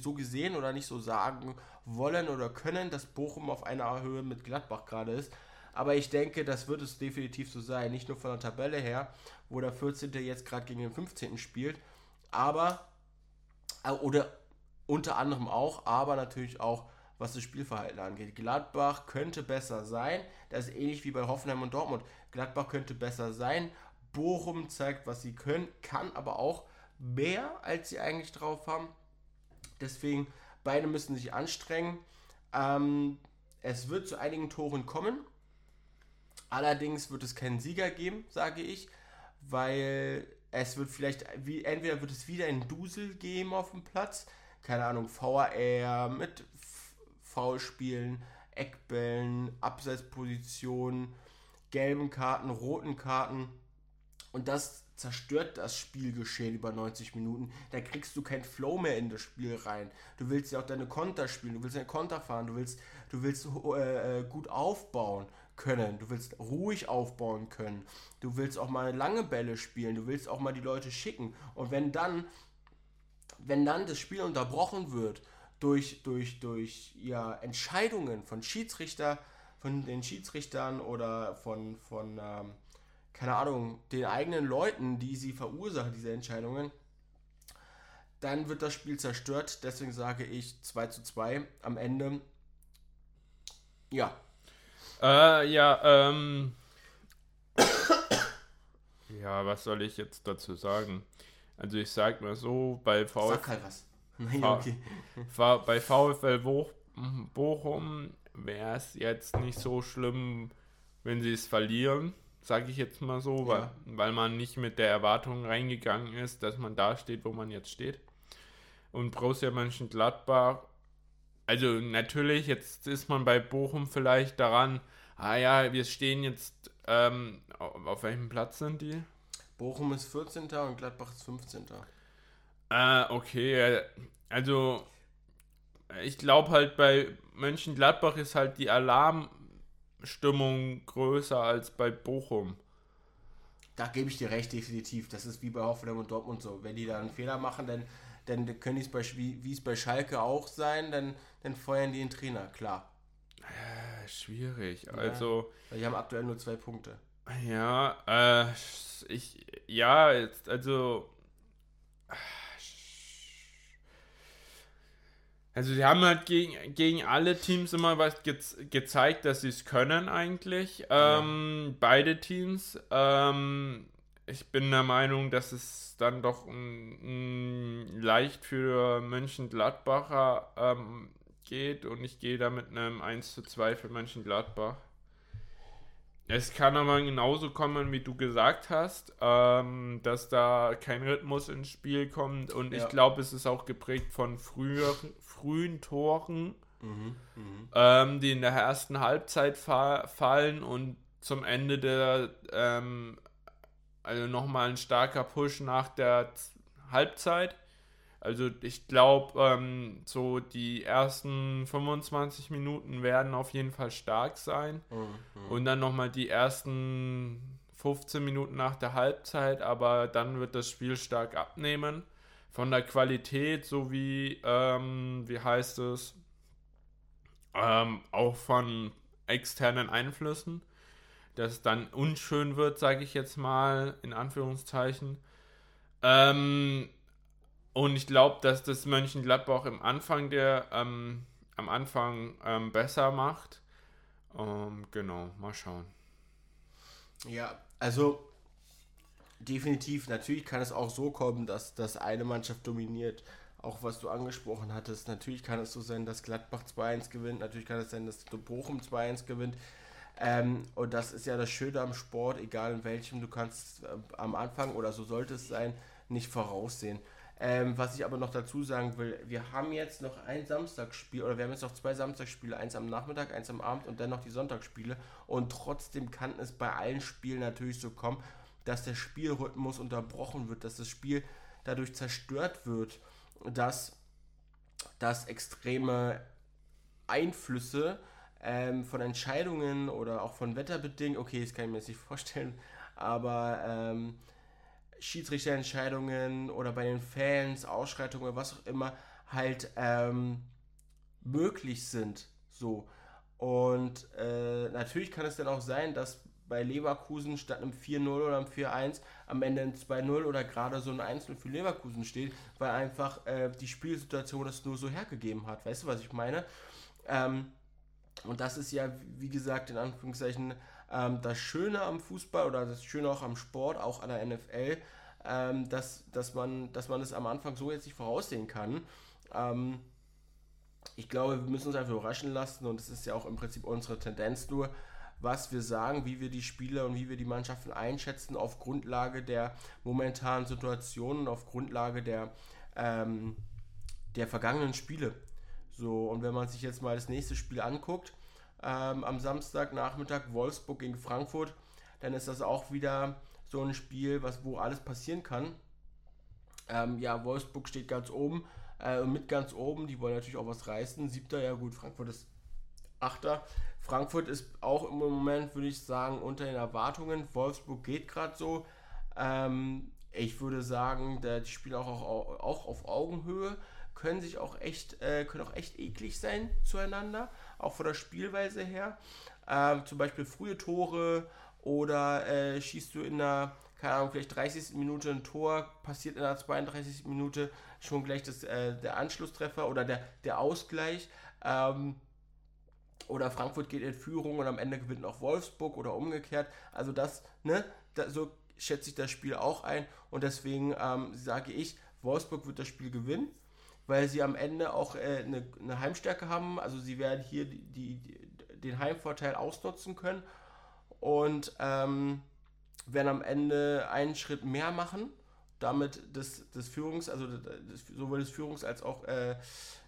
so gesehen oder nicht so sagen wollen oder können, dass Bochum auf einer Höhe mit Gladbach gerade ist. Aber ich denke, das wird es definitiv so sein. Nicht nur von der Tabelle her, wo der 14. jetzt gerade gegen den 15. spielt, aber äh, oder unter anderem auch, aber natürlich auch, was das Spielverhalten angeht. Gladbach könnte besser sein. Das ist ähnlich wie bei Hoffenheim und Dortmund. Gladbach könnte besser sein. Bochum zeigt, was sie können, kann aber auch mehr, als sie eigentlich drauf haben. Deswegen, beide müssen sich anstrengen. Ähm, es wird zu einigen Toren kommen. Allerdings wird es keinen Sieger geben, sage ich, weil es wird vielleicht, wie, entweder wird es wieder ein Dusel geben auf dem Platz, keine Ahnung, VAR mit Foulspielen, Eckbällen, Abseitspositionen, gelben Karten, roten Karten und das zerstört das Spielgeschehen über 90 Minuten. Da kriegst du kein Flow mehr in das Spiel rein. Du willst ja auch deine Konter spielen, du willst deine Konter fahren, du willst, du willst äh, äh, gut aufbauen können, du willst ruhig aufbauen können, du willst auch mal lange Bälle spielen, du willst auch mal die Leute schicken. Und wenn dann, wenn dann das Spiel unterbrochen wird durch, durch, durch ja, Entscheidungen von Schiedsrichter, von den Schiedsrichtern oder von, von ähm, keine Ahnung, den eigenen Leuten, die sie verursachen, diese Entscheidungen, dann wird das Spiel zerstört. Deswegen sage ich 2 zu 2 am Ende. Ja, Äh, ja, ähm. ja, was soll ich jetzt dazu sagen? Also ich sag mal so, bei VfL sag halt was. Nein, okay. Bei VfL Boch Bochum wäre es jetzt nicht so schlimm, wenn sie es verlieren, sage ich jetzt mal so, weil, Ja. weil man nicht mit der Erwartung reingegangen ist, dass man da steht, wo man jetzt steht. Und Borussia Mönchengladbach, also natürlich, jetzt ist man bei Bochum vielleicht daran, ah ja, wir stehen jetzt, ähm, auf, auf welchem Platz sind die? Bochum ist 14. und Gladbach ist 15. Ah, okay, äh, also ich glaube halt bei Mönchengladbach ist halt die Alarmstimmung größer als bei Bochum. Da gebe ich dir recht, definitiv. Das ist wie bei Hoffenheim und Dortmund so. Wenn die da einen Fehler machen, dann, dann können die es bei, wie es bei Schalke auch sein, dann, dann feuern die den Trainer, klar. Äh, schwierig. Ja, also. Die haben aktuell nur zwei Punkte. Ja, äh, ich, ja, jetzt, also. Also sie haben halt gegen, gegen alle Teams immer was ge gezeigt, dass sie es können eigentlich. Ähm, ja. Beide Teams. Ähm, ich bin der Meinung, dass es dann doch m, m, leicht für Mönchengladbacher ähm, geht und ich gehe da mit einem 1 zu 2 für Mönchengladbach. Es kann aber genauso kommen, wie du gesagt hast, ähm, dass da kein Rhythmus ins Spiel kommt. Und ja. ich glaube, es ist auch geprägt von früher, frühen Toren, mhm, mhm. ähm, die in der ersten Halbzeit fa fallen und zum Ende der, ähm, also nochmal ein starker Push nach der Halbzeit. Also ich glaube, ähm, so die ersten 25 Minuten werden auf jeden Fall stark sein. Mhm. Und dann nochmal die ersten 15 Minuten nach der Halbzeit, aber dann wird das Spiel stark abnehmen. Von der Qualität sowie, ähm, wie heißt es, ähm, auch von externen Einflüssen, dass es dann unschön wird, sage ich jetzt mal, in Anführungszeichen. Ähm, und ich glaube, dass das Mönchengladbach im Anfang der, ähm, am Anfang ähm, besser macht. Ähm, genau, mal schauen. Ja, also definitiv, natürlich kann es auch so kommen, dass, dass eine Mannschaft dominiert. Auch was du angesprochen hattest. Natürlich kann es so sein, dass Gladbach 2-1 gewinnt. Natürlich kann es sein, dass Bochum 2-1 gewinnt. Ähm, und das ist ja das Schöne am Sport, egal in welchem, du kannst äh, am Anfang oder so sollte es sein, nicht voraussehen. Ähm, was ich aber noch dazu sagen will, wir haben jetzt noch ein Samstagsspiel oder wir haben jetzt noch zwei Samstagsspiele, eins am Nachmittag, eins am Abend und dann noch die Sonntagsspiele. Und trotzdem kann es bei allen Spielen natürlich so kommen, dass der Spielrhythmus unterbrochen wird, dass das Spiel dadurch zerstört wird, dass, dass extreme Einflüsse ähm, von Entscheidungen oder auch von Wetterbedingungen, okay, das kann ich mir jetzt nicht vorstellen, aber ähm, Schiedsrichterentscheidungen oder bei den Fans, Ausschreitungen, was auch immer, halt ähm, möglich sind. So. Und äh, natürlich kann es dann auch sein, dass bei Leverkusen statt einem 4-0 oder einem 4-1 am Ende ein 2-0 oder gerade so ein 1-0 für Leverkusen steht, weil einfach äh, die Spielsituation das nur so hergegeben hat. Weißt du, was ich meine? Ähm, und das ist ja, wie gesagt, in Anführungszeichen ähm, das Schöne am Fußball oder das Schöne auch am Sport, auch an der NFL, ähm, dass, dass, man, dass man es am Anfang so jetzt nicht voraussehen kann. Ähm, ich glaube, wir müssen uns einfach überraschen lassen und es ist ja auch im Prinzip unsere Tendenz nur, was wir sagen, wie wir die Spieler und wie wir die Mannschaften einschätzen auf Grundlage der momentanen Situation und auf Grundlage der, ähm, der vergangenen Spiele. So, und wenn man sich jetzt mal das nächste Spiel anguckt, ähm, am Samstagnachmittag Wolfsburg gegen Frankfurt, dann ist das auch wieder so ein Spiel, was, wo alles passieren kann. Ähm, ja, Wolfsburg steht ganz oben, äh, mit ganz oben, die wollen natürlich auch was reißen. Siebter, ja gut, Frankfurt ist Achter. Frankfurt ist auch im Moment, würde ich sagen, unter den Erwartungen. Wolfsburg geht gerade so. Ähm, ich würde sagen, die spielen auch, auch, auch auf Augenhöhe, können sich auch echt, äh, können auch echt eklig sein zueinander, auch von der Spielweise her. Ähm, zum Beispiel frühe Tore oder äh, schießt du in der, keine Ahnung, vielleicht 30. Minute ein Tor, passiert in der 32. Minute schon gleich das, äh, der Anschlusstreffer oder der, der Ausgleich. Ähm, oder Frankfurt geht in Führung und am Ende gewinnt auch Wolfsburg oder umgekehrt. Also das, ne, da, so schätze ich das Spiel auch ein und deswegen ähm, sage ich, Wolfsburg wird das Spiel gewinnen, weil sie am Ende auch äh, eine, eine, Heimstärke haben. Also sie werden hier die, die, den Heimvorteil ausnutzen können und ähm, werden am Ende einen Schritt mehr machen, damit das, das Führungs-, also das, sowohl das Führungs- als auch äh,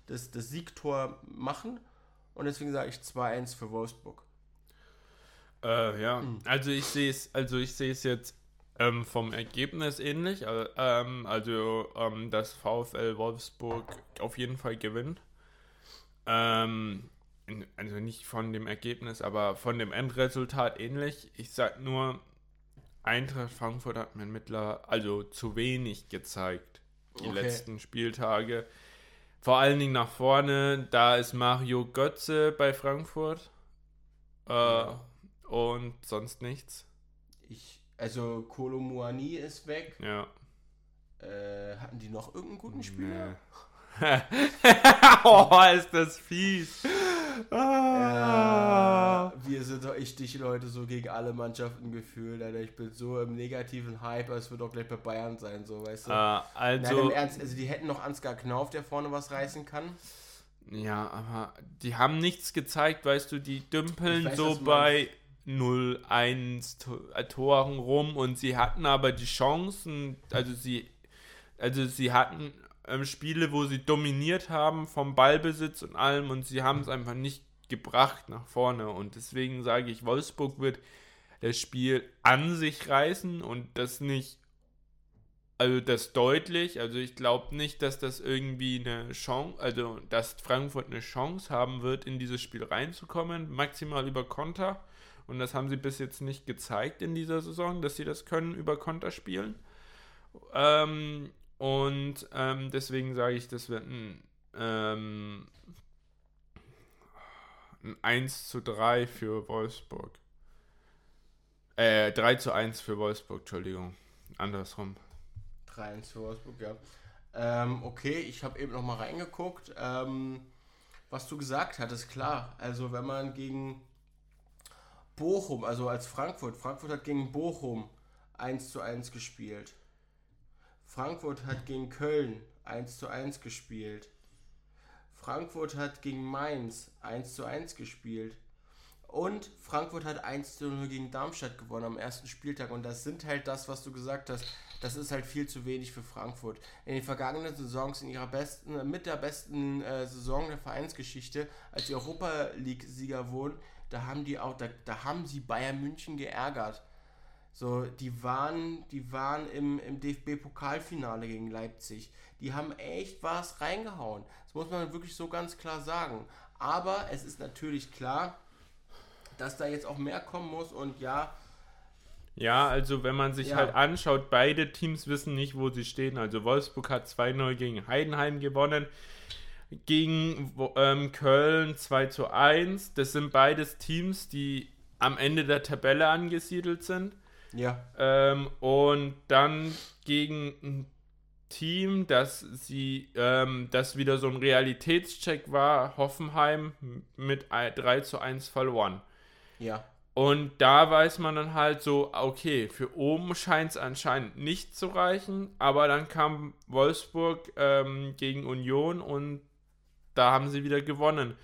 das, das Siegtor machen. Und deswegen sage ich 2-1 für Wolfsburg. Äh, ja, mhm. also ich sehe es, also ich sehe es jetzt ähm, vom Ergebnis ähnlich. Ähm, also ähm, dass VfL Wolfsburg auf jeden Fall gewinnt. Ähm, also nicht von dem Ergebnis, aber von dem Endresultat ähnlich. Ich sag nur, Eintracht Frankfurt hat mir mittlerweile also zu wenig gezeigt die okay. letzten Spieltage. Vor allen Dingen nach vorne, da ist Mario Götze bei Frankfurt. Äh, ja. Und sonst nichts. Ich, also Kolo Muani ist weg. Ja. Äh, hatten die noch irgendeinen guten Spieler? Nee. oh, ist das fies. Ah. Ja, wir sind doch ich dich Leute so gegen alle Mannschaften gefühlt, Alter. Ich bin so im negativen Hype, es wird auch gleich bei Bayern sein, so, weißt du? Uh, also, Nein, im Ernst, also die hätten noch Ansgar Knauf, der vorne was reißen kann. Ja, aber die haben nichts gezeigt, weißt du, die dümpeln weiß, so bei 0-1 Toren rum und sie hatten aber die Chancen, also sie also sie hatten ähm, Spiele, wo sie dominiert haben vom Ballbesitz und allem und sie haben es einfach nicht gebracht nach vorne. Und deswegen sage ich, Wolfsburg wird das Spiel an sich reißen und das nicht, also das deutlich. Also ich glaube nicht, dass das irgendwie eine Chance, also dass Frankfurt eine Chance haben wird, in dieses Spiel reinzukommen, maximal über Konter. Und das haben sie bis jetzt nicht gezeigt in dieser Saison, dass sie das können, über Konter spielen. Ähm, und ähm, deswegen sage ich, das wird ein, ähm, ein 1 zu 3 für Wolfsburg. Äh, 3 zu 1 für Wolfsburg, Entschuldigung. Andersrum. 3 1 für Wolfsburg, ja. Ähm, okay, ich habe eben noch mal reingeguckt. Ähm, was du gesagt hattest, klar. Also wenn man gegen Bochum, also als Frankfurt, Frankfurt hat gegen Bochum 1 zu 1 gespielt. Frankfurt hat gegen Köln 1 zu 1 gespielt. Frankfurt hat gegen Mainz 1 zu 1 gespielt. Und Frankfurt hat 1 zu 0 gegen Darmstadt gewonnen am ersten Spieltag. Und das sind halt das, was du gesagt hast. Das ist halt viel zu wenig für Frankfurt. In den vergangenen Saisons, in ihrer besten, mit der besten äh, Saison der Vereinsgeschichte, als sie Europa League-Sieger wurden, da haben die auch, da, da haben sie Bayern München geärgert. So, die waren, die waren im, im DFB-Pokalfinale gegen Leipzig. Die haben echt was reingehauen. Das muss man wirklich so ganz klar sagen. Aber es ist natürlich klar, dass da jetzt auch mehr kommen muss und ja. Ja, also wenn man sich ja. halt anschaut, beide Teams wissen nicht, wo sie stehen. Also Wolfsburg hat 2-0 gegen Heidenheim gewonnen gegen ähm, Köln 2 zu 1. Das sind beides Teams, die am Ende der Tabelle angesiedelt sind. Ja. Ähm, und dann gegen ein Team, das sie, ähm, das wieder so ein Realitätscheck war, Hoffenheim mit 3 zu 1 verloren. Ja. Und da weiß man dann halt so, okay, für oben scheint es anscheinend nicht zu reichen, aber dann kam Wolfsburg ähm, gegen Union und da haben sie wieder gewonnen.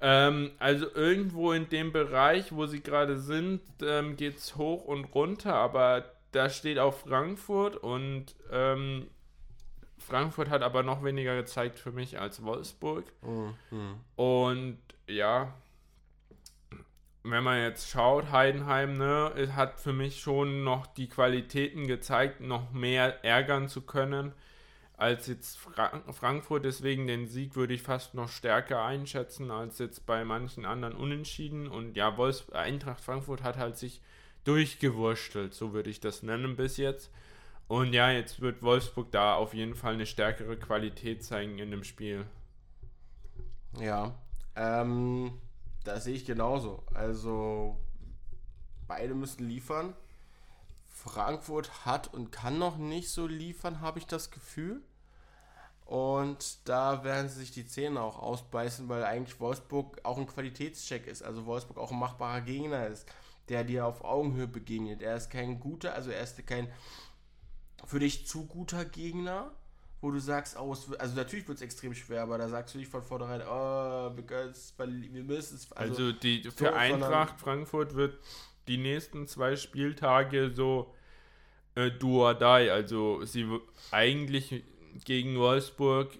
Ähm, also irgendwo in dem Bereich, wo sie gerade sind, ähm, geht es hoch und runter, aber da steht auch Frankfurt und ähm, Frankfurt hat aber noch weniger gezeigt für mich als Wolfsburg. Mhm. Und ja, wenn man jetzt schaut, Heidenheim ne, hat für mich schon noch die Qualitäten gezeigt, noch mehr ärgern zu können als jetzt Fra Frankfurt. Deswegen den Sieg würde ich fast noch stärker einschätzen als jetzt bei manchen anderen Unentschieden. Und ja, Wolfs Eintracht Frankfurt hat halt sich durchgewurstelt, so würde ich das nennen bis jetzt. Und ja, jetzt wird Wolfsburg da auf jeden Fall eine stärkere Qualität zeigen in dem Spiel. Ja, ähm, das sehe ich genauso. Also beide müssen liefern. Frankfurt hat und kann noch nicht so liefern, habe ich das Gefühl. Und da werden sie sich die Zähne auch ausbeißen, weil eigentlich Wolfsburg auch ein Qualitätscheck ist. Also Wolfsburg auch ein machbarer Gegner ist, der dir auf Augenhöhe begegnet. Er ist kein guter, also er ist kein für dich zu guter Gegner, wo du sagst, oh, also natürlich wird es extrem schwer, aber da sagst du nicht von vornherein, oh, wir müssen es. Also, also die, für so, Eintracht Frankfurt wird die nächsten zwei Spieltage so äh, do or die. Also sie eigentlich gegen Wolfsburg,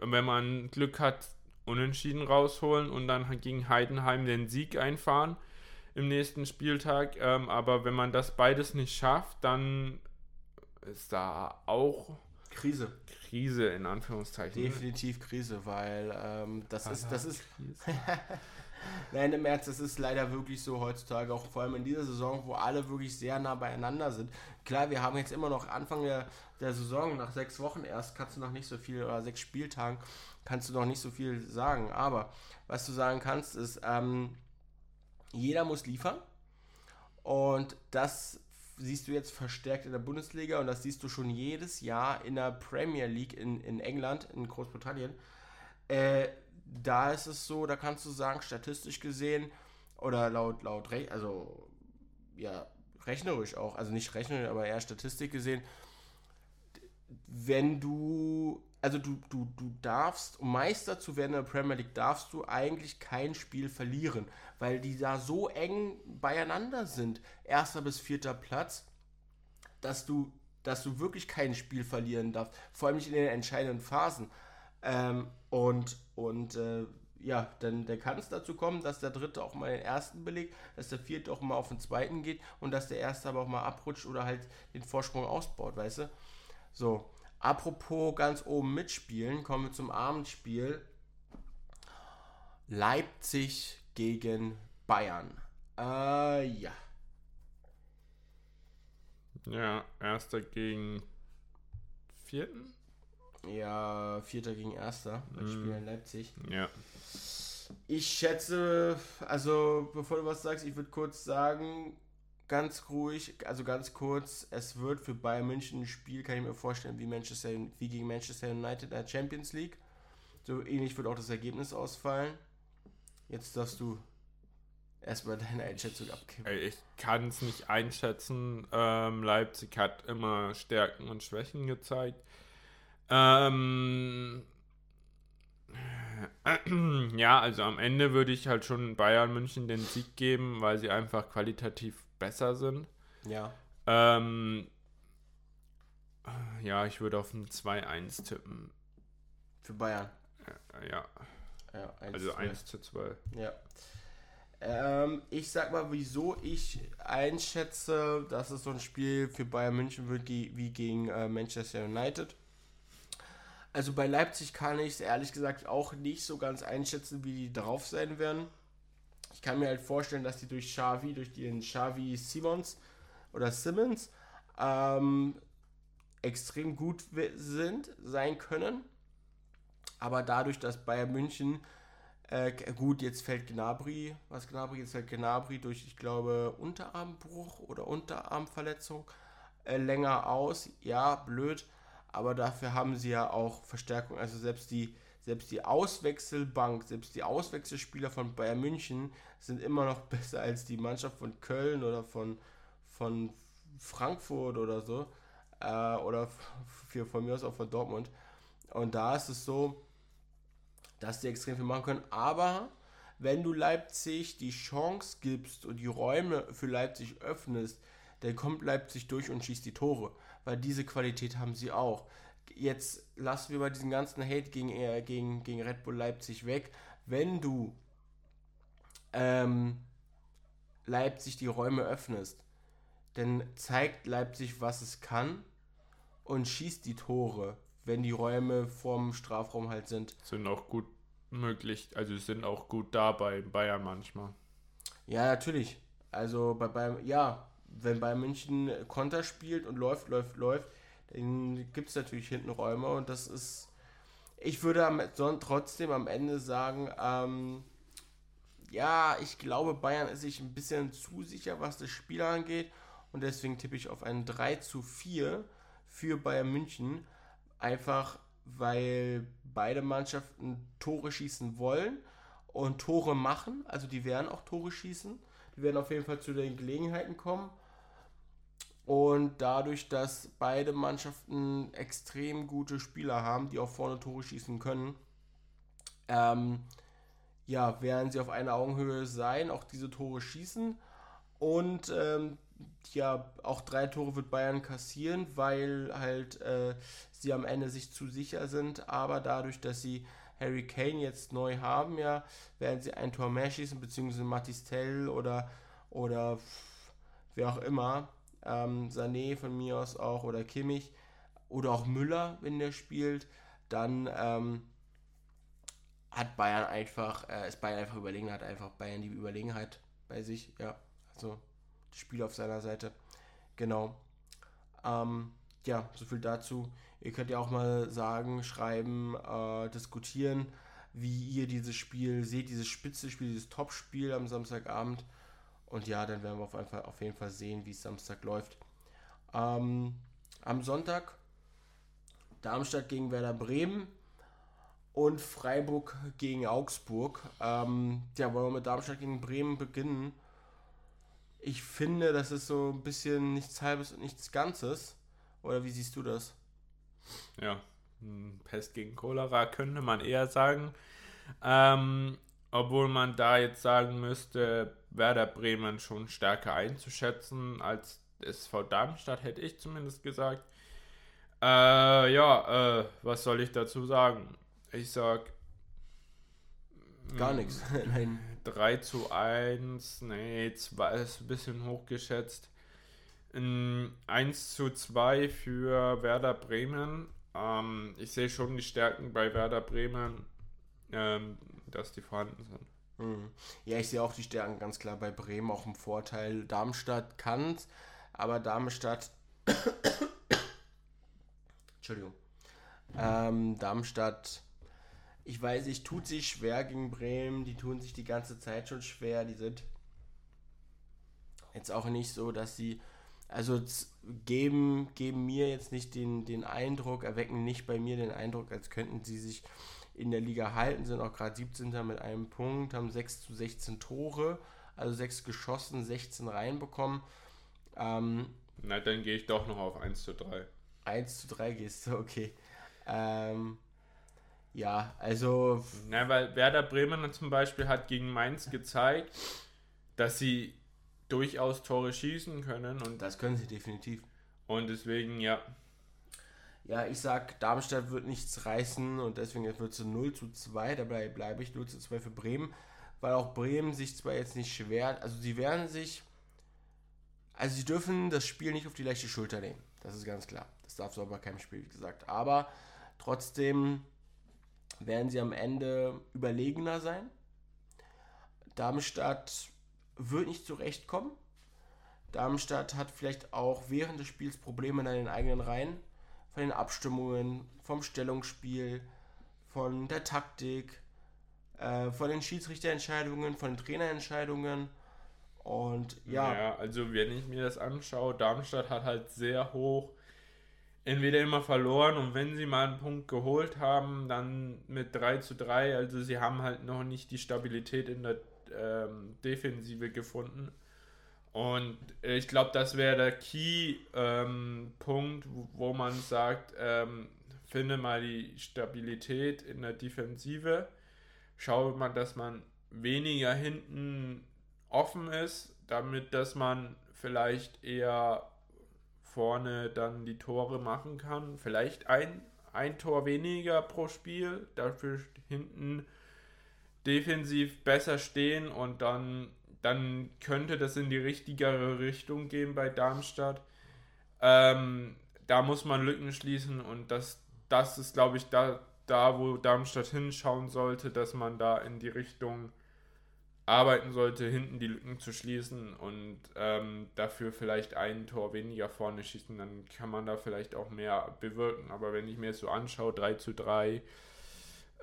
wenn man Glück hat, unentschieden rausholen und dann gegen Heidenheim den Sieg einfahren im nächsten Spieltag. Ähm, aber wenn man das beides nicht schafft, dann ist da auch Krise. Krise in Anführungszeichen. Definitiv Krise, weil ähm, das ist, das ist. Nein, im Ernst, das ist leider wirklich so heutzutage, auch vor allem in dieser Saison, wo alle wirklich sehr nah beieinander sind. Klar, wir haben jetzt immer noch Anfang der, der Saison, nach sechs Wochen erst, kannst du noch nicht so viel, oder sechs Spieltagen, kannst du noch nicht so viel sagen. Aber was du sagen kannst, ist, ähm, jeder muss liefern. Und das siehst du jetzt verstärkt in der Bundesliga und das siehst du schon jedes Jahr in der Premier League in, in England, in Großbritannien. Äh, da ist es so, da kannst du sagen, statistisch gesehen oder laut, laut, also ja, rechnerisch auch, also nicht rechnerisch, aber eher Statistik gesehen, wenn du, also du, du, du darfst, um Meister zu werden in der Premier League, darfst du eigentlich kein Spiel verlieren, weil die da so eng beieinander sind, erster bis vierter Platz, dass du, dass du wirklich kein Spiel verlieren darfst, vor allem nicht in den entscheidenden Phasen. Ähm, und und äh, ja, dann, dann kann es dazu kommen, dass der dritte auch mal den ersten belegt, dass der vierte auch mal auf den zweiten geht und dass der erste aber auch mal abrutscht oder halt den Vorsprung ausbaut, weißt du? So, apropos ganz oben mitspielen, kommen wir zum Abendspiel. Leipzig gegen Bayern. Äh, ja. Ja, erster gegen vierten? Ja, Vierter gegen Erster. Das mm. Spiel in Leipzig. Ja. Ich schätze, also bevor du was sagst, ich würde kurz sagen, ganz ruhig, also ganz kurz, es wird für Bayern München ein Spiel, kann ich mir vorstellen, wie, Manchester, wie gegen Manchester United in der Champions League. So ähnlich wird auch das Ergebnis ausfallen. Jetzt darfst du erstmal deine Einschätzung abgeben. Ich kann es nicht einschätzen. Ähm, Leipzig hat immer Stärken und Schwächen gezeigt. Ähm, ja, also am Ende würde ich halt schon Bayern München den Sieg geben, weil sie einfach qualitativ besser sind. Ja. Ähm, ja, ich würde auf ein 2-1 tippen. Für Bayern. Ja. ja 1 also 1 zu 2. Ja. Ähm, ich sag mal, wieso ich einschätze, dass es so ein Spiel für Bayern München wird wie gegen äh, Manchester United. Also bei Leipzig kann ich es ehrlich gesagt auch nicht so ganz einschätzen, wie die drauf sein werden. Ich kann mir halt vorstellen, dass die durch Xavi, durch den Xavi Simons oder Simmons ähm, extrem gut sind, sein können. Aber dadurch, dass Bayern München, äh, gut, jetzt fällt Gnabry, was Gnabry, jetzt fällt Gnabry durch, ich glaube, Unterarmbruch oder Unterarmverletzung äh, länger aus. Ja, blöd aber dafür haben sie ja auch Verstärkung. Also selbst die, selbst die Auswechselbank, selbst die Auswechselspieler von Bayern München sind immer noch besser als die Mannschaft von Köln oder von, von Frankfurt oder so. Äh, oder für, von mir aus auch von Dortmund. Und da ist es so, dass die extrem viel machen können. Aber wenn du Leipzig die Chance gibst und die Räume für Leipzig öffnest, dann kommt Leipzig durch und schießt die Tore weil diese Qualität haben sie auch. Jetzt lassen wir bei diesen ganzen Hate gegen, äh, gegen, gegen Red Bull Leipzig weg. Wenn du ähm, Leipzig die Räume öffnest, dann zeigt Leipzig, was es kann und schießt die Tore, wenn die Räume vorm Strafraum halt sind. Sind auch gut möglich, also sind auch gut da bei Bayern manchmal. Ja, natürlich. Also bei Bayern, ja, wenn Bayern München Konter spielt und läuft, läuft, läuft, dann gibt es natürlich hinten Räume und das ist. Ich würde am, trotzdem am Ende sagen, ähm, ja, ich glaube, Bayern ist sich ein bisschen zu sicher, was das Spiel angeht. Und deswegen tippe ich auf ein 3 zu 4 für Bayern München. Einfach weil beide Mannschaften Tore schießen wollen und Tore machen. Also die werden auch Tore schießen. Die werden auf jeden Fall zu den Gelegenheiten kommen. Und dadurch, dass beide Mannschaften extrem gute Spieler haben, die auch vorne Tore schießen können, ähm, ja, werden sie auf einer Augenhöhe sein, auch diese Tore schießen. Und ähm, ja, auch drei Tore wird Bayern kassieren, weil halt äh, sie am Ende sich zu sicher sind. Aber dadurch, dass sie Harry Kane jetzt neu haben, ja, werden sie ein Tor mehr schießen, beziehungsweise Matistel oder, oder wer auch immer ähm, Sané von mir aus auch oder Kimmich oder auch Müller, wenn der spielt, dann ähm, hat Bayern einfach, äh, ist Bayern einfach überlegen, hat einfach Bayern die Überlegenheit bei sich, ja, also das Spiel auf seiner Seite. Genau. Ähm, ja, so viel dazu. Ihr könnt ja auch mal sagen, schreiben, äh, diskutieren, wie ihr dieses Spiel seht, dieses Spitzenspiel, dieses Topspiel am Samstagabend. Und ja, dann werden wir auf, Fall, auf jeden Fall sehen, wie es Samstag läuft. Ähm, am Sonntag Darmstadt gegen Werder Bremen und Freiburg gegen Augsburg. Ähm, ja, wollen wir mit Darmstadt gegen Bremen beginnen? Ich finde, das ist so ein bisschen nichts Halbes und nichts Ganzes. Oder wie siehst du das? Ja, Pest gegen Cholera könnte man eher sagen. Ähm, obwohl man da jetzt sagen müsste, Werder Bremen schon stärker einzuschätzen als SV Darmstadt, hätte ich zumindest gesagt. Äh, ja, äh, was soll ich dazu sagen? Ich sag. Gar nichts. Nein. 3 zu 1, nee, 2 ist ein bisschen hochgeschätzt. 1 zu 2 für Werder Bremen. Ähm, ich sehe schon die Stärken bei Werder Bremen, ähm, dass die vorhanden sind. Mhm. Ja, ich sehe auch die Stärken ganz klar bei Bremen, auch im Vorteil. Darmstadt kann aber Darmstadt. Entschuldigung. Ähm, Darmstadt, ich weiß nicht, tut sich schwer gegen Bremen. Die tun sich die ganze Zeit schon schwer. Die sind jetzt auch nicht so, dass sie also geben, geben mir jetzt nicht den, den Eindruck, erwecken nicht bei mir den Eindruck, als könnten sie sich in der Liga halten, sind auch gerade 17. mit einem Punkt, haben 6 zu 16 Tore, also 6 geschossen, 16 reinbekommen. Ähm, Na, dann gehe ich doch noch auf 1 zu 3. 1 zu 3 gehst du, okay. Ähm, ja, also. Na, weil Werder Bremen zum Beispiel hat gegen Mainz gezeigt, dass sie durchaus Tore schießen können. Und das können sie definitiv. Und deswegen, ja. Ja, ich sag, Darmstadt wird nichts reißen und deswegen wird es 0 zu 2. Dabei bleibe ich 0 zu 2 für Bremen, weil auch Bremen sich zwar jetzt nicht schwer, also sie werden sich, also sie dürfen das Spiel nicht auf die leichte Schulter nehmen. Das ist ganz klar. Das darf so aber keinem Spiel, wie gesagt. Aber trotzdem werden sie am Ende überlegener sein. Darmstadt wird nicht zurechtkommen. Darmstadt hat vielleicht auch während des Spiels Probleme in den eigenen Reihen. Von den Abstimmungen, vom Stellungsspiel, von der Taktik, äh, von den Schiedsrichterentscheidungen, von den Trainerentscheidungen. Und ja. Ja, also wenn ich mir das anschaue, Darmstadt hat halt sehr hoch entweder immer verloren und wenn sie mal einen Punkt geholt haben, dann mit 3 zu 3. Also sie haben halt noch nicht die Stabilität in der ähm, Defensive gefunden. Und ich glaube, das wäre der Key-Punkt, ähm, wo, wo, man sagt, ähm, finde mal die Stabilität in der Defensive. Schaue mal, dass man weniger hinten offen ist, damit dass man vielleicht eher vorne dann die Tore machen kann. Vielleicht ein, ein Tor weniger pro Spiel, dafür hinten defensiv besser stehen und dann, dann könnte das in die richtigere Richtung gehen bei Darmstadt. Ähm, da muss man Lücken schließen und das, das ist, glaube ich, da, da, wo Darmstadt hinschauen sollte, dass man da in die Richtung arbeiten sollte, hinten die Lücken zu schließen und ähm, dafür vielleicht ein Tor weniger vorne schießen, dann kann man da vielleicht auch mehr bewirken. Aber wenn ich mir jetzt so anschaue, 3 zu 3,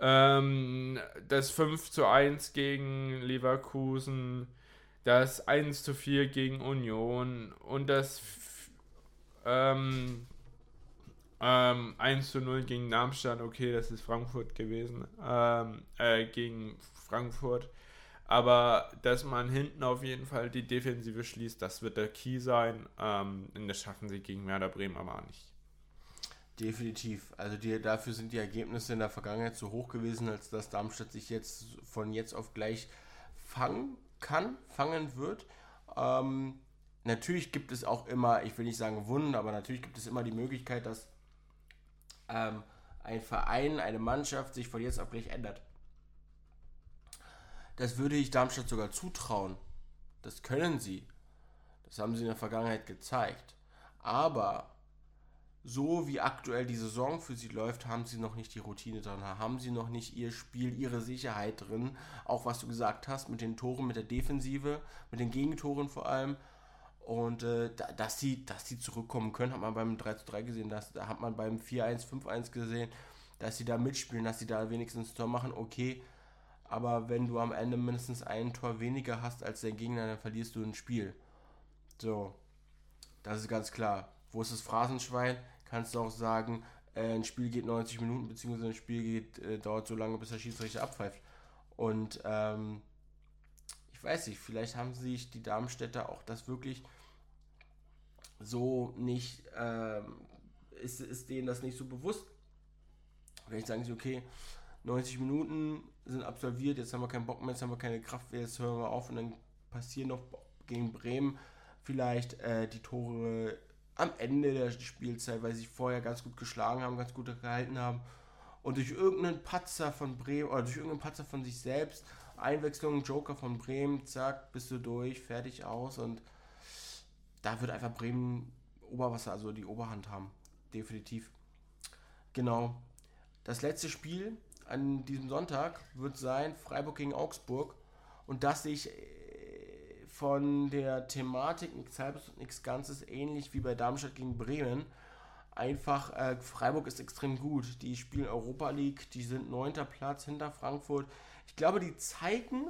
ähm, das 5 zu 1 gegen Leverkusen, das 1 zu 4 gegen Union und das ähm, ähm, 1 zu 0 gegen Darmstadt, okay, das ist Frankfurt gewesen, ähm, äh, gegen Frankfurt. Aber dass man hinten auf jeden Fall die Defensive schließt, das wird der Key sein. Ähm, das schaffen sie gegen Werder Bremen aber auch nicht. Definitiv. Also die, dafür sind die Ergebnisse in der Vergangenheit so hoch gewesen, als dass Darmstadt sich jetzt von jetzt auf gleich fangen kann, fangen wird. Ähm, natürlich gibt es auch immer, ich will nicht sagen Wunden, aber natürlich gibt es immer die Möglichkeit, dass ähm, ein Verein, eine Mannschaft sich von jetzt auf gleich ändert. Das würde ich Darmstadt sogar zutrauen. Das können sie. Das haben sie in der Vergangenheit gezeigt. Aber so wie aktuell die Saison für sie läuft, haben sie noch nicht die Routine drin, haben sie noch nicht ihr Spiel, ihre Sicherheit drin. Auch was du gesagt hast mit den Toren, mit der Defensive, mit den Gegentoren vor allem. Und äh, dass, sie, dass sie zurückkommen können, hat man beim 3 zu 3 gesehen, dass, da hat man beim 4-1, 5-1 gesehen, dass sie da mitspielen, dass sie da wenigstens ein Tor machen, okay. Aber wenn du am Ende mindestens ein Tor weniger hast als dein Gegner, dann verlierst du ein Spiel. So, das ist ganz klar. Wo ist das Phrasenschwein? Kannst du auch sagen, äh, ein Spiel geht 90 Minuten, beziehungsweise ein Spiel geht, äh, dauert so lange, bis der Schiedsrichter abpfeift. Und ähm, ich weiß nicht, vielleicht haben sich die Darmstädter auch das wirklich so nicht, ähm, ist, ist denen das nicht so bewusst. Vielleicht sagen sie, okay, 90 Minuten sind absolviert, jetzt haben wir keinen Bock mehr, jetzt haben wir keine Kraft mehr, jetzt hören wir auf und dann passieren noch gegen Bremen vielleicht äh, die Tore am Ende der Spielzeit, weil sie vorher ganz gut geschlagen haben, ganz gut gehalten haben und durch irgendeinen Patzer von Bremen oder durch irgendeinen Patzer von sich selbst, Einwechslung, Joker von Bremen, zack, bist du durch, fertig aus und da wird einfach Bremen Oberwasser, also die Oberhand haben. Definitiv. Genau. Das letzte Spiel an diesem Sonntag wird sein Freiburg gegen Augsburg und das sich äh, von der Thematik nichts halbes und nichts Ganzes ähnlich wie bei Darmstadt gegen Bremen. Einfach, äh, Freiburg ist extrem gut. Die spielen Europa League, die sind neunter Platz hinter Frankfurt. Ich glaube, die zeigen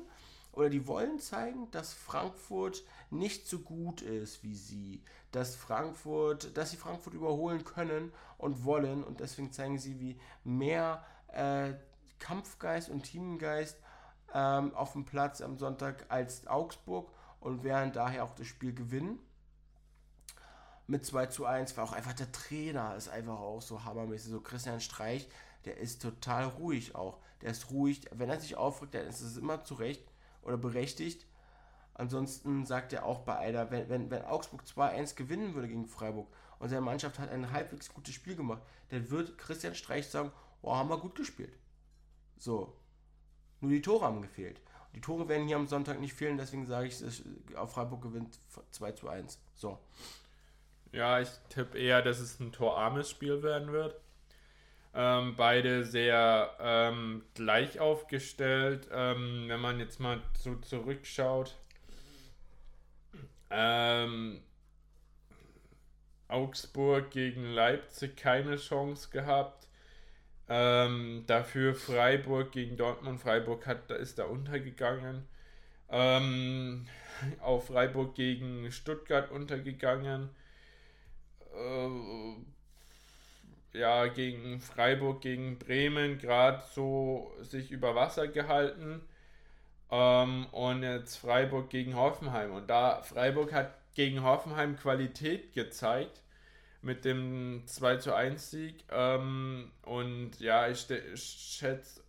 oder die wollen zeigen, dass Frankfurt nicht so gut ist wie sie. Dass Frankfurt, dass sie Frankfurt überholen können und wollen und deswegen zeigen sie, wie mehr äh, Kampfgeist und Teamgeist ähm, auf dem Platz am Sonntag als Augsburg und werden daher auch das Spiel gewinnen. Mit 2 zu 1 war auch einfach der Trainer, ist einfach auch so hammermäßig. So Christian Streich, der ist total ruhig auch. Der ist ruhig, wenn er sich aufregt, dann ist es immer zurecht oder berechtigt. Ansonsten sagt er auch bei Eider, wenn, wenn, wenn Augsburg 2-1 gewinnen würde gegen Freiburg und seine Mannschaft hat ein halbwegs gutes Spiel gemacht, dann wird Christian Streich sagen, oh, haben wir gut gespielt. So. Nur die Tore haben gefehlt. Die Tore werden hier am Sonntag nicht fehlen, deswegen sage ich, Freiburg gewinnt 2 zu 1. So. Ja, ich tippe eher, dass es ein torarmes Spiel werden wird. Ähm, beide sehr ähm, gleich aufgestellt. Ähm, wenn man jetzt mal so zurückschaut. Ähm, Augsburg gegen Leipzig keine Chance gehabt. Ähm, dafür Freiburg gegen Dortmund. Freiburg hat, ist da untergegangen. Ähm, auch Freiburg gegen Stuttgart untergegangen. Äh, ja, gegen Freiburg, gegen Bremen gerade so sich über Wasser gehalten. Ähm, und jetzt Freiburg gegen Hoffenheim. Und da Freiburg hat gegen Hoffenheim Qualität gezeigt mit dem 2 zu 1 Sieg. Ähm, und ja, ich, schätze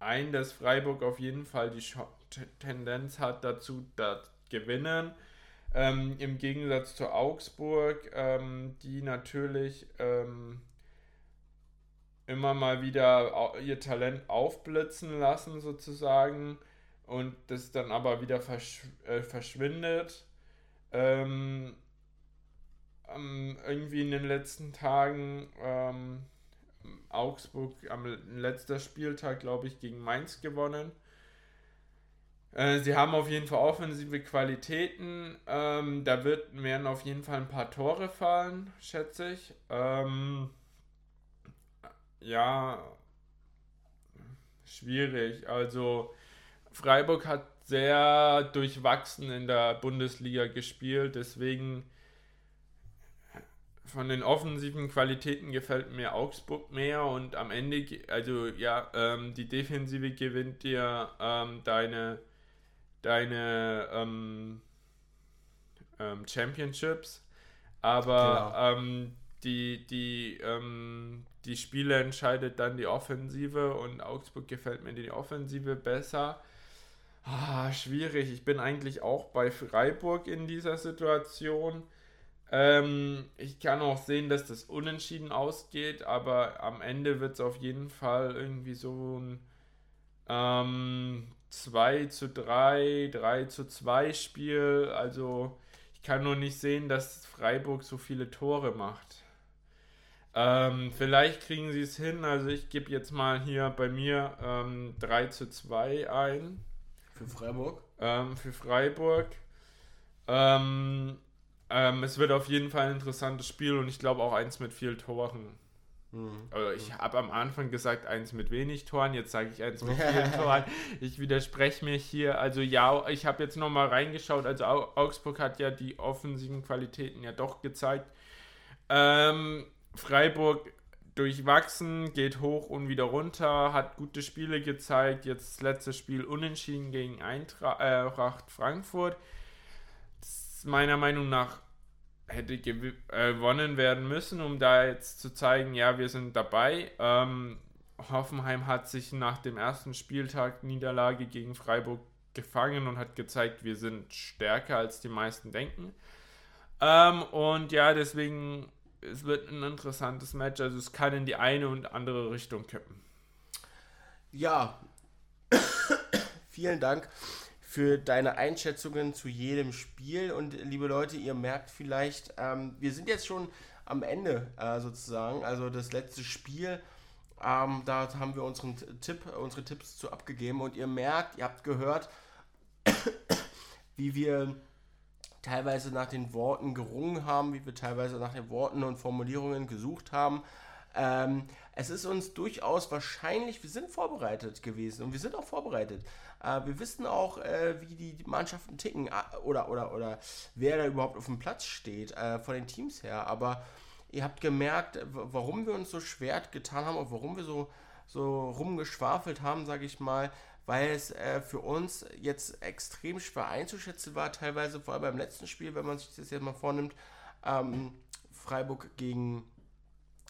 ein, dass Freiburg auf jeden Fall die Tendenz hat dazu, da gewinnen. Ähm, Im Gegensatz zu Augsburg, ähm, die natürlich ähm, immer mal wieder ihr Talent aufblitzen lassen, sozusagen, und das dann aber wieder verschw äh, verschwindet. Ähm, ähm, irgendwie in den letzten Tagen ähm, Augsburg am letzten Spieltag, glaube ich, gegen Mainz gewonnen. Äh, sie haben auf jeden Fall offensive Qualitäten. Ähm, da wird, werden auf jeden Fall ein paar Tore fallen, schätze ich. Ähm, ja, schwierig. Also Freiburg hat sehr durchwachsen in der Bundesliga gespielt, deswegen von den offensiven Qualitäten gefällt mir Augsburg mehr und am Ende, also ja, ähm, die Defensive gewinnt dir ähm, deine, deine ähm, ähm Championships, aber genau. Ähm, die, die, ähm, die Spiele entscheidet dann die Offensive und Augsburg gefällt mir die Offensive besser. Ah, schwierig. Ich bin eigentlich auch bei Freiburg in dieser Situation. Ähm, ich kann auch sehen, dass das unentschieden ausgeht, aber am Ende wird es auf jeden Fall irgendwie so ein ähm, 2 zu 3, 3 zu 2 Spiel. Also ich kann nur nicht sehen, dass Freiburg so viele Tore macht. Ähm, vielleicht kriegen sie es hin. Also ich gebe jetzt mal hier bei mir ähm, 3 zu 2 ein. Für Freiburg? Ähm, für Freiburg. Ähm, ähm, es wird auf jeden Fall ein interessantes Spiel und ich glaube auch eins mit vielen Toren. Mhm. Also ich habe am Anfang gesagt, eins mit wenig Toren, jetzt sage ich eins mit vielen Toren. Ich widerspreche mir hier. Also ja, ich habe jetzt nochmal reingeschaut. Also Augsburg hat ja die offensiven Qualitäten ja doch gezeigt. Ähm, Freiburg durchwachsen, geht hoch und wieder runter, hat gute Spiele gezeigt. Jetzt das letzte Spiel unentschieden gegen Eintracht Frankfurt. Das ist meiner Meinung nach hätte gewonnen werden müssen, um da jetzt zu zeigen, ja, wir sind dabei. Ähm, Hoffenheim hat sich nach dem ersten Spieltag Niederlage gegen Freiburg gefangen und hat gezeigt, wir sind stärker als die meisten denken. Ähm, und ja, deswegen es wird ein interessantes Match. Also es kann in die eine und andere Richtung kippen. Ja, vielen Dank für deine Einschätzungen zu jedem Spiel. Und liebe Leute, ihr merkt vielleicht, ähm, wir sind jetzt schon am Ende äh, sozusagen. Also das letzte Spiel, ähm, da haben wir unseren Tipp, unsere Tipps zu abgegeben. Und ihr merkt, ihr habt gehört, wie wir teilweise nach den Worten gerungen haben, wie wir teilweise nach den Worten und Formulierungen gesucht haben. Ähm, es ist uns durchaus wahrscheinlich, wir sind vorbereitet gewesen und wir sind auch vorbereitet. Äh, wir wissen auch, äh, wie die Mannschaften ticken äh, oder, oder, oder wer da überhaupt auf dem Platz steht, von den Teams her. Aber ihr habt gemerkt, warum wir uns so schwer getan haben und warum wir so, so rumgeschwafelt haben, sage ich mal, weil es für uns jetzt extrem schwer einzuschätzen war, teilweise vor allem beim letzten Spiel, wenn man sich das jetzt mal vornimmt, ähm, Freiburg gegen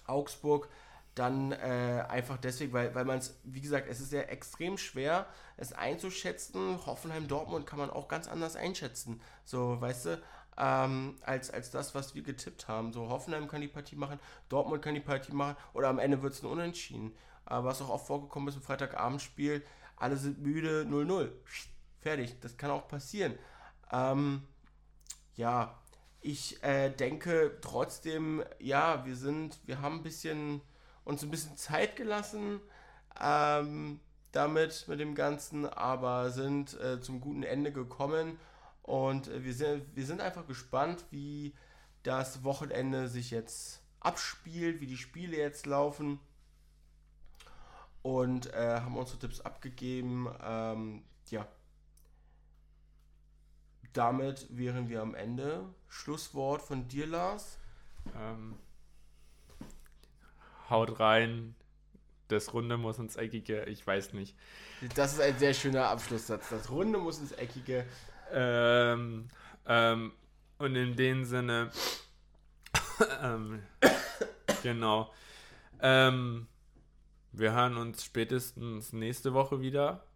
Augsburg, dann äh, einfach deswegen, weil, weil man es, wie gesagt, es ist ja extrem schwer, es einzuschätzen. Hoffenheim, Dortmund kann man auch ganz anders einschätzen. So, weißt du, ähm, als, als das, was wir getippt haben. So, Hoffenheim kann die Partie machen, Dortmund kann die Partie machen oder am Ende wird es ein Unentschieden. Äh, was auch oft vorgekommen ist im Freitagabendspiel, alle sind müde, 0-0. Fertig, das kann auch passieren. Ähm, ja, ich äh, denke trotzdem, ja, wir sind, wir haben ein bisschen, uns ein bisschen Zeit gelassen ähm, damit, mit dem Ganzen, aber sind äh, zum guten Ende gekommen und äh, wir, sind, wir sind einfach gespannt, wie das Wochenende sich jetzt abspielt, wie die Spiele jetzt laufen und äh, haben unsere Tipps abgegeben. Ähm, ja, damit wären wir am Ende. Schlusswort von dir, Lars. Ähm, haut rein. Das Runde muss ins Eckige. Ich weiß nicht. Das ist ein sehr schöner Abschlusssatz. Das Runde muss ins Eckige. Ähm, ähm, und in dem Sinne. ähm, genau. Ähm, wir hören uns spätestens nächste Woche wieder.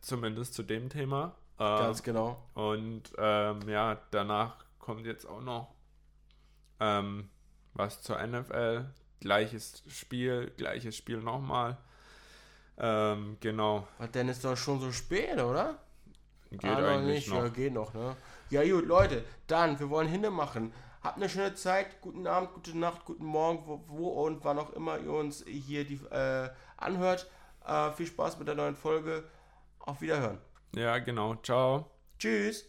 Zumindest zu dem Thema. Ganz genau. Und ähm, ja, danach kommt jetzt auch noch ähm, was zur NFL. Gleiches Spiel, gleiches Spiel nochmal. Ähm, genau. Was denn ist doch schon so spät, oder? Geht ah, eigentlich nicht. noch. Ja, geht noch, ne? Ja gut, Leute, dann, wir wollen hinne machen. Habt eine schöne Zeit, guten Abend, gute Nacht, guten Morgen, wo, wo und wann auch immer ihr uns hier die, äh, anhört. Äh, viel Spaß mit der neuen Folge. Auf Wiederhören. Ja, genau. Ciao. Tschüss.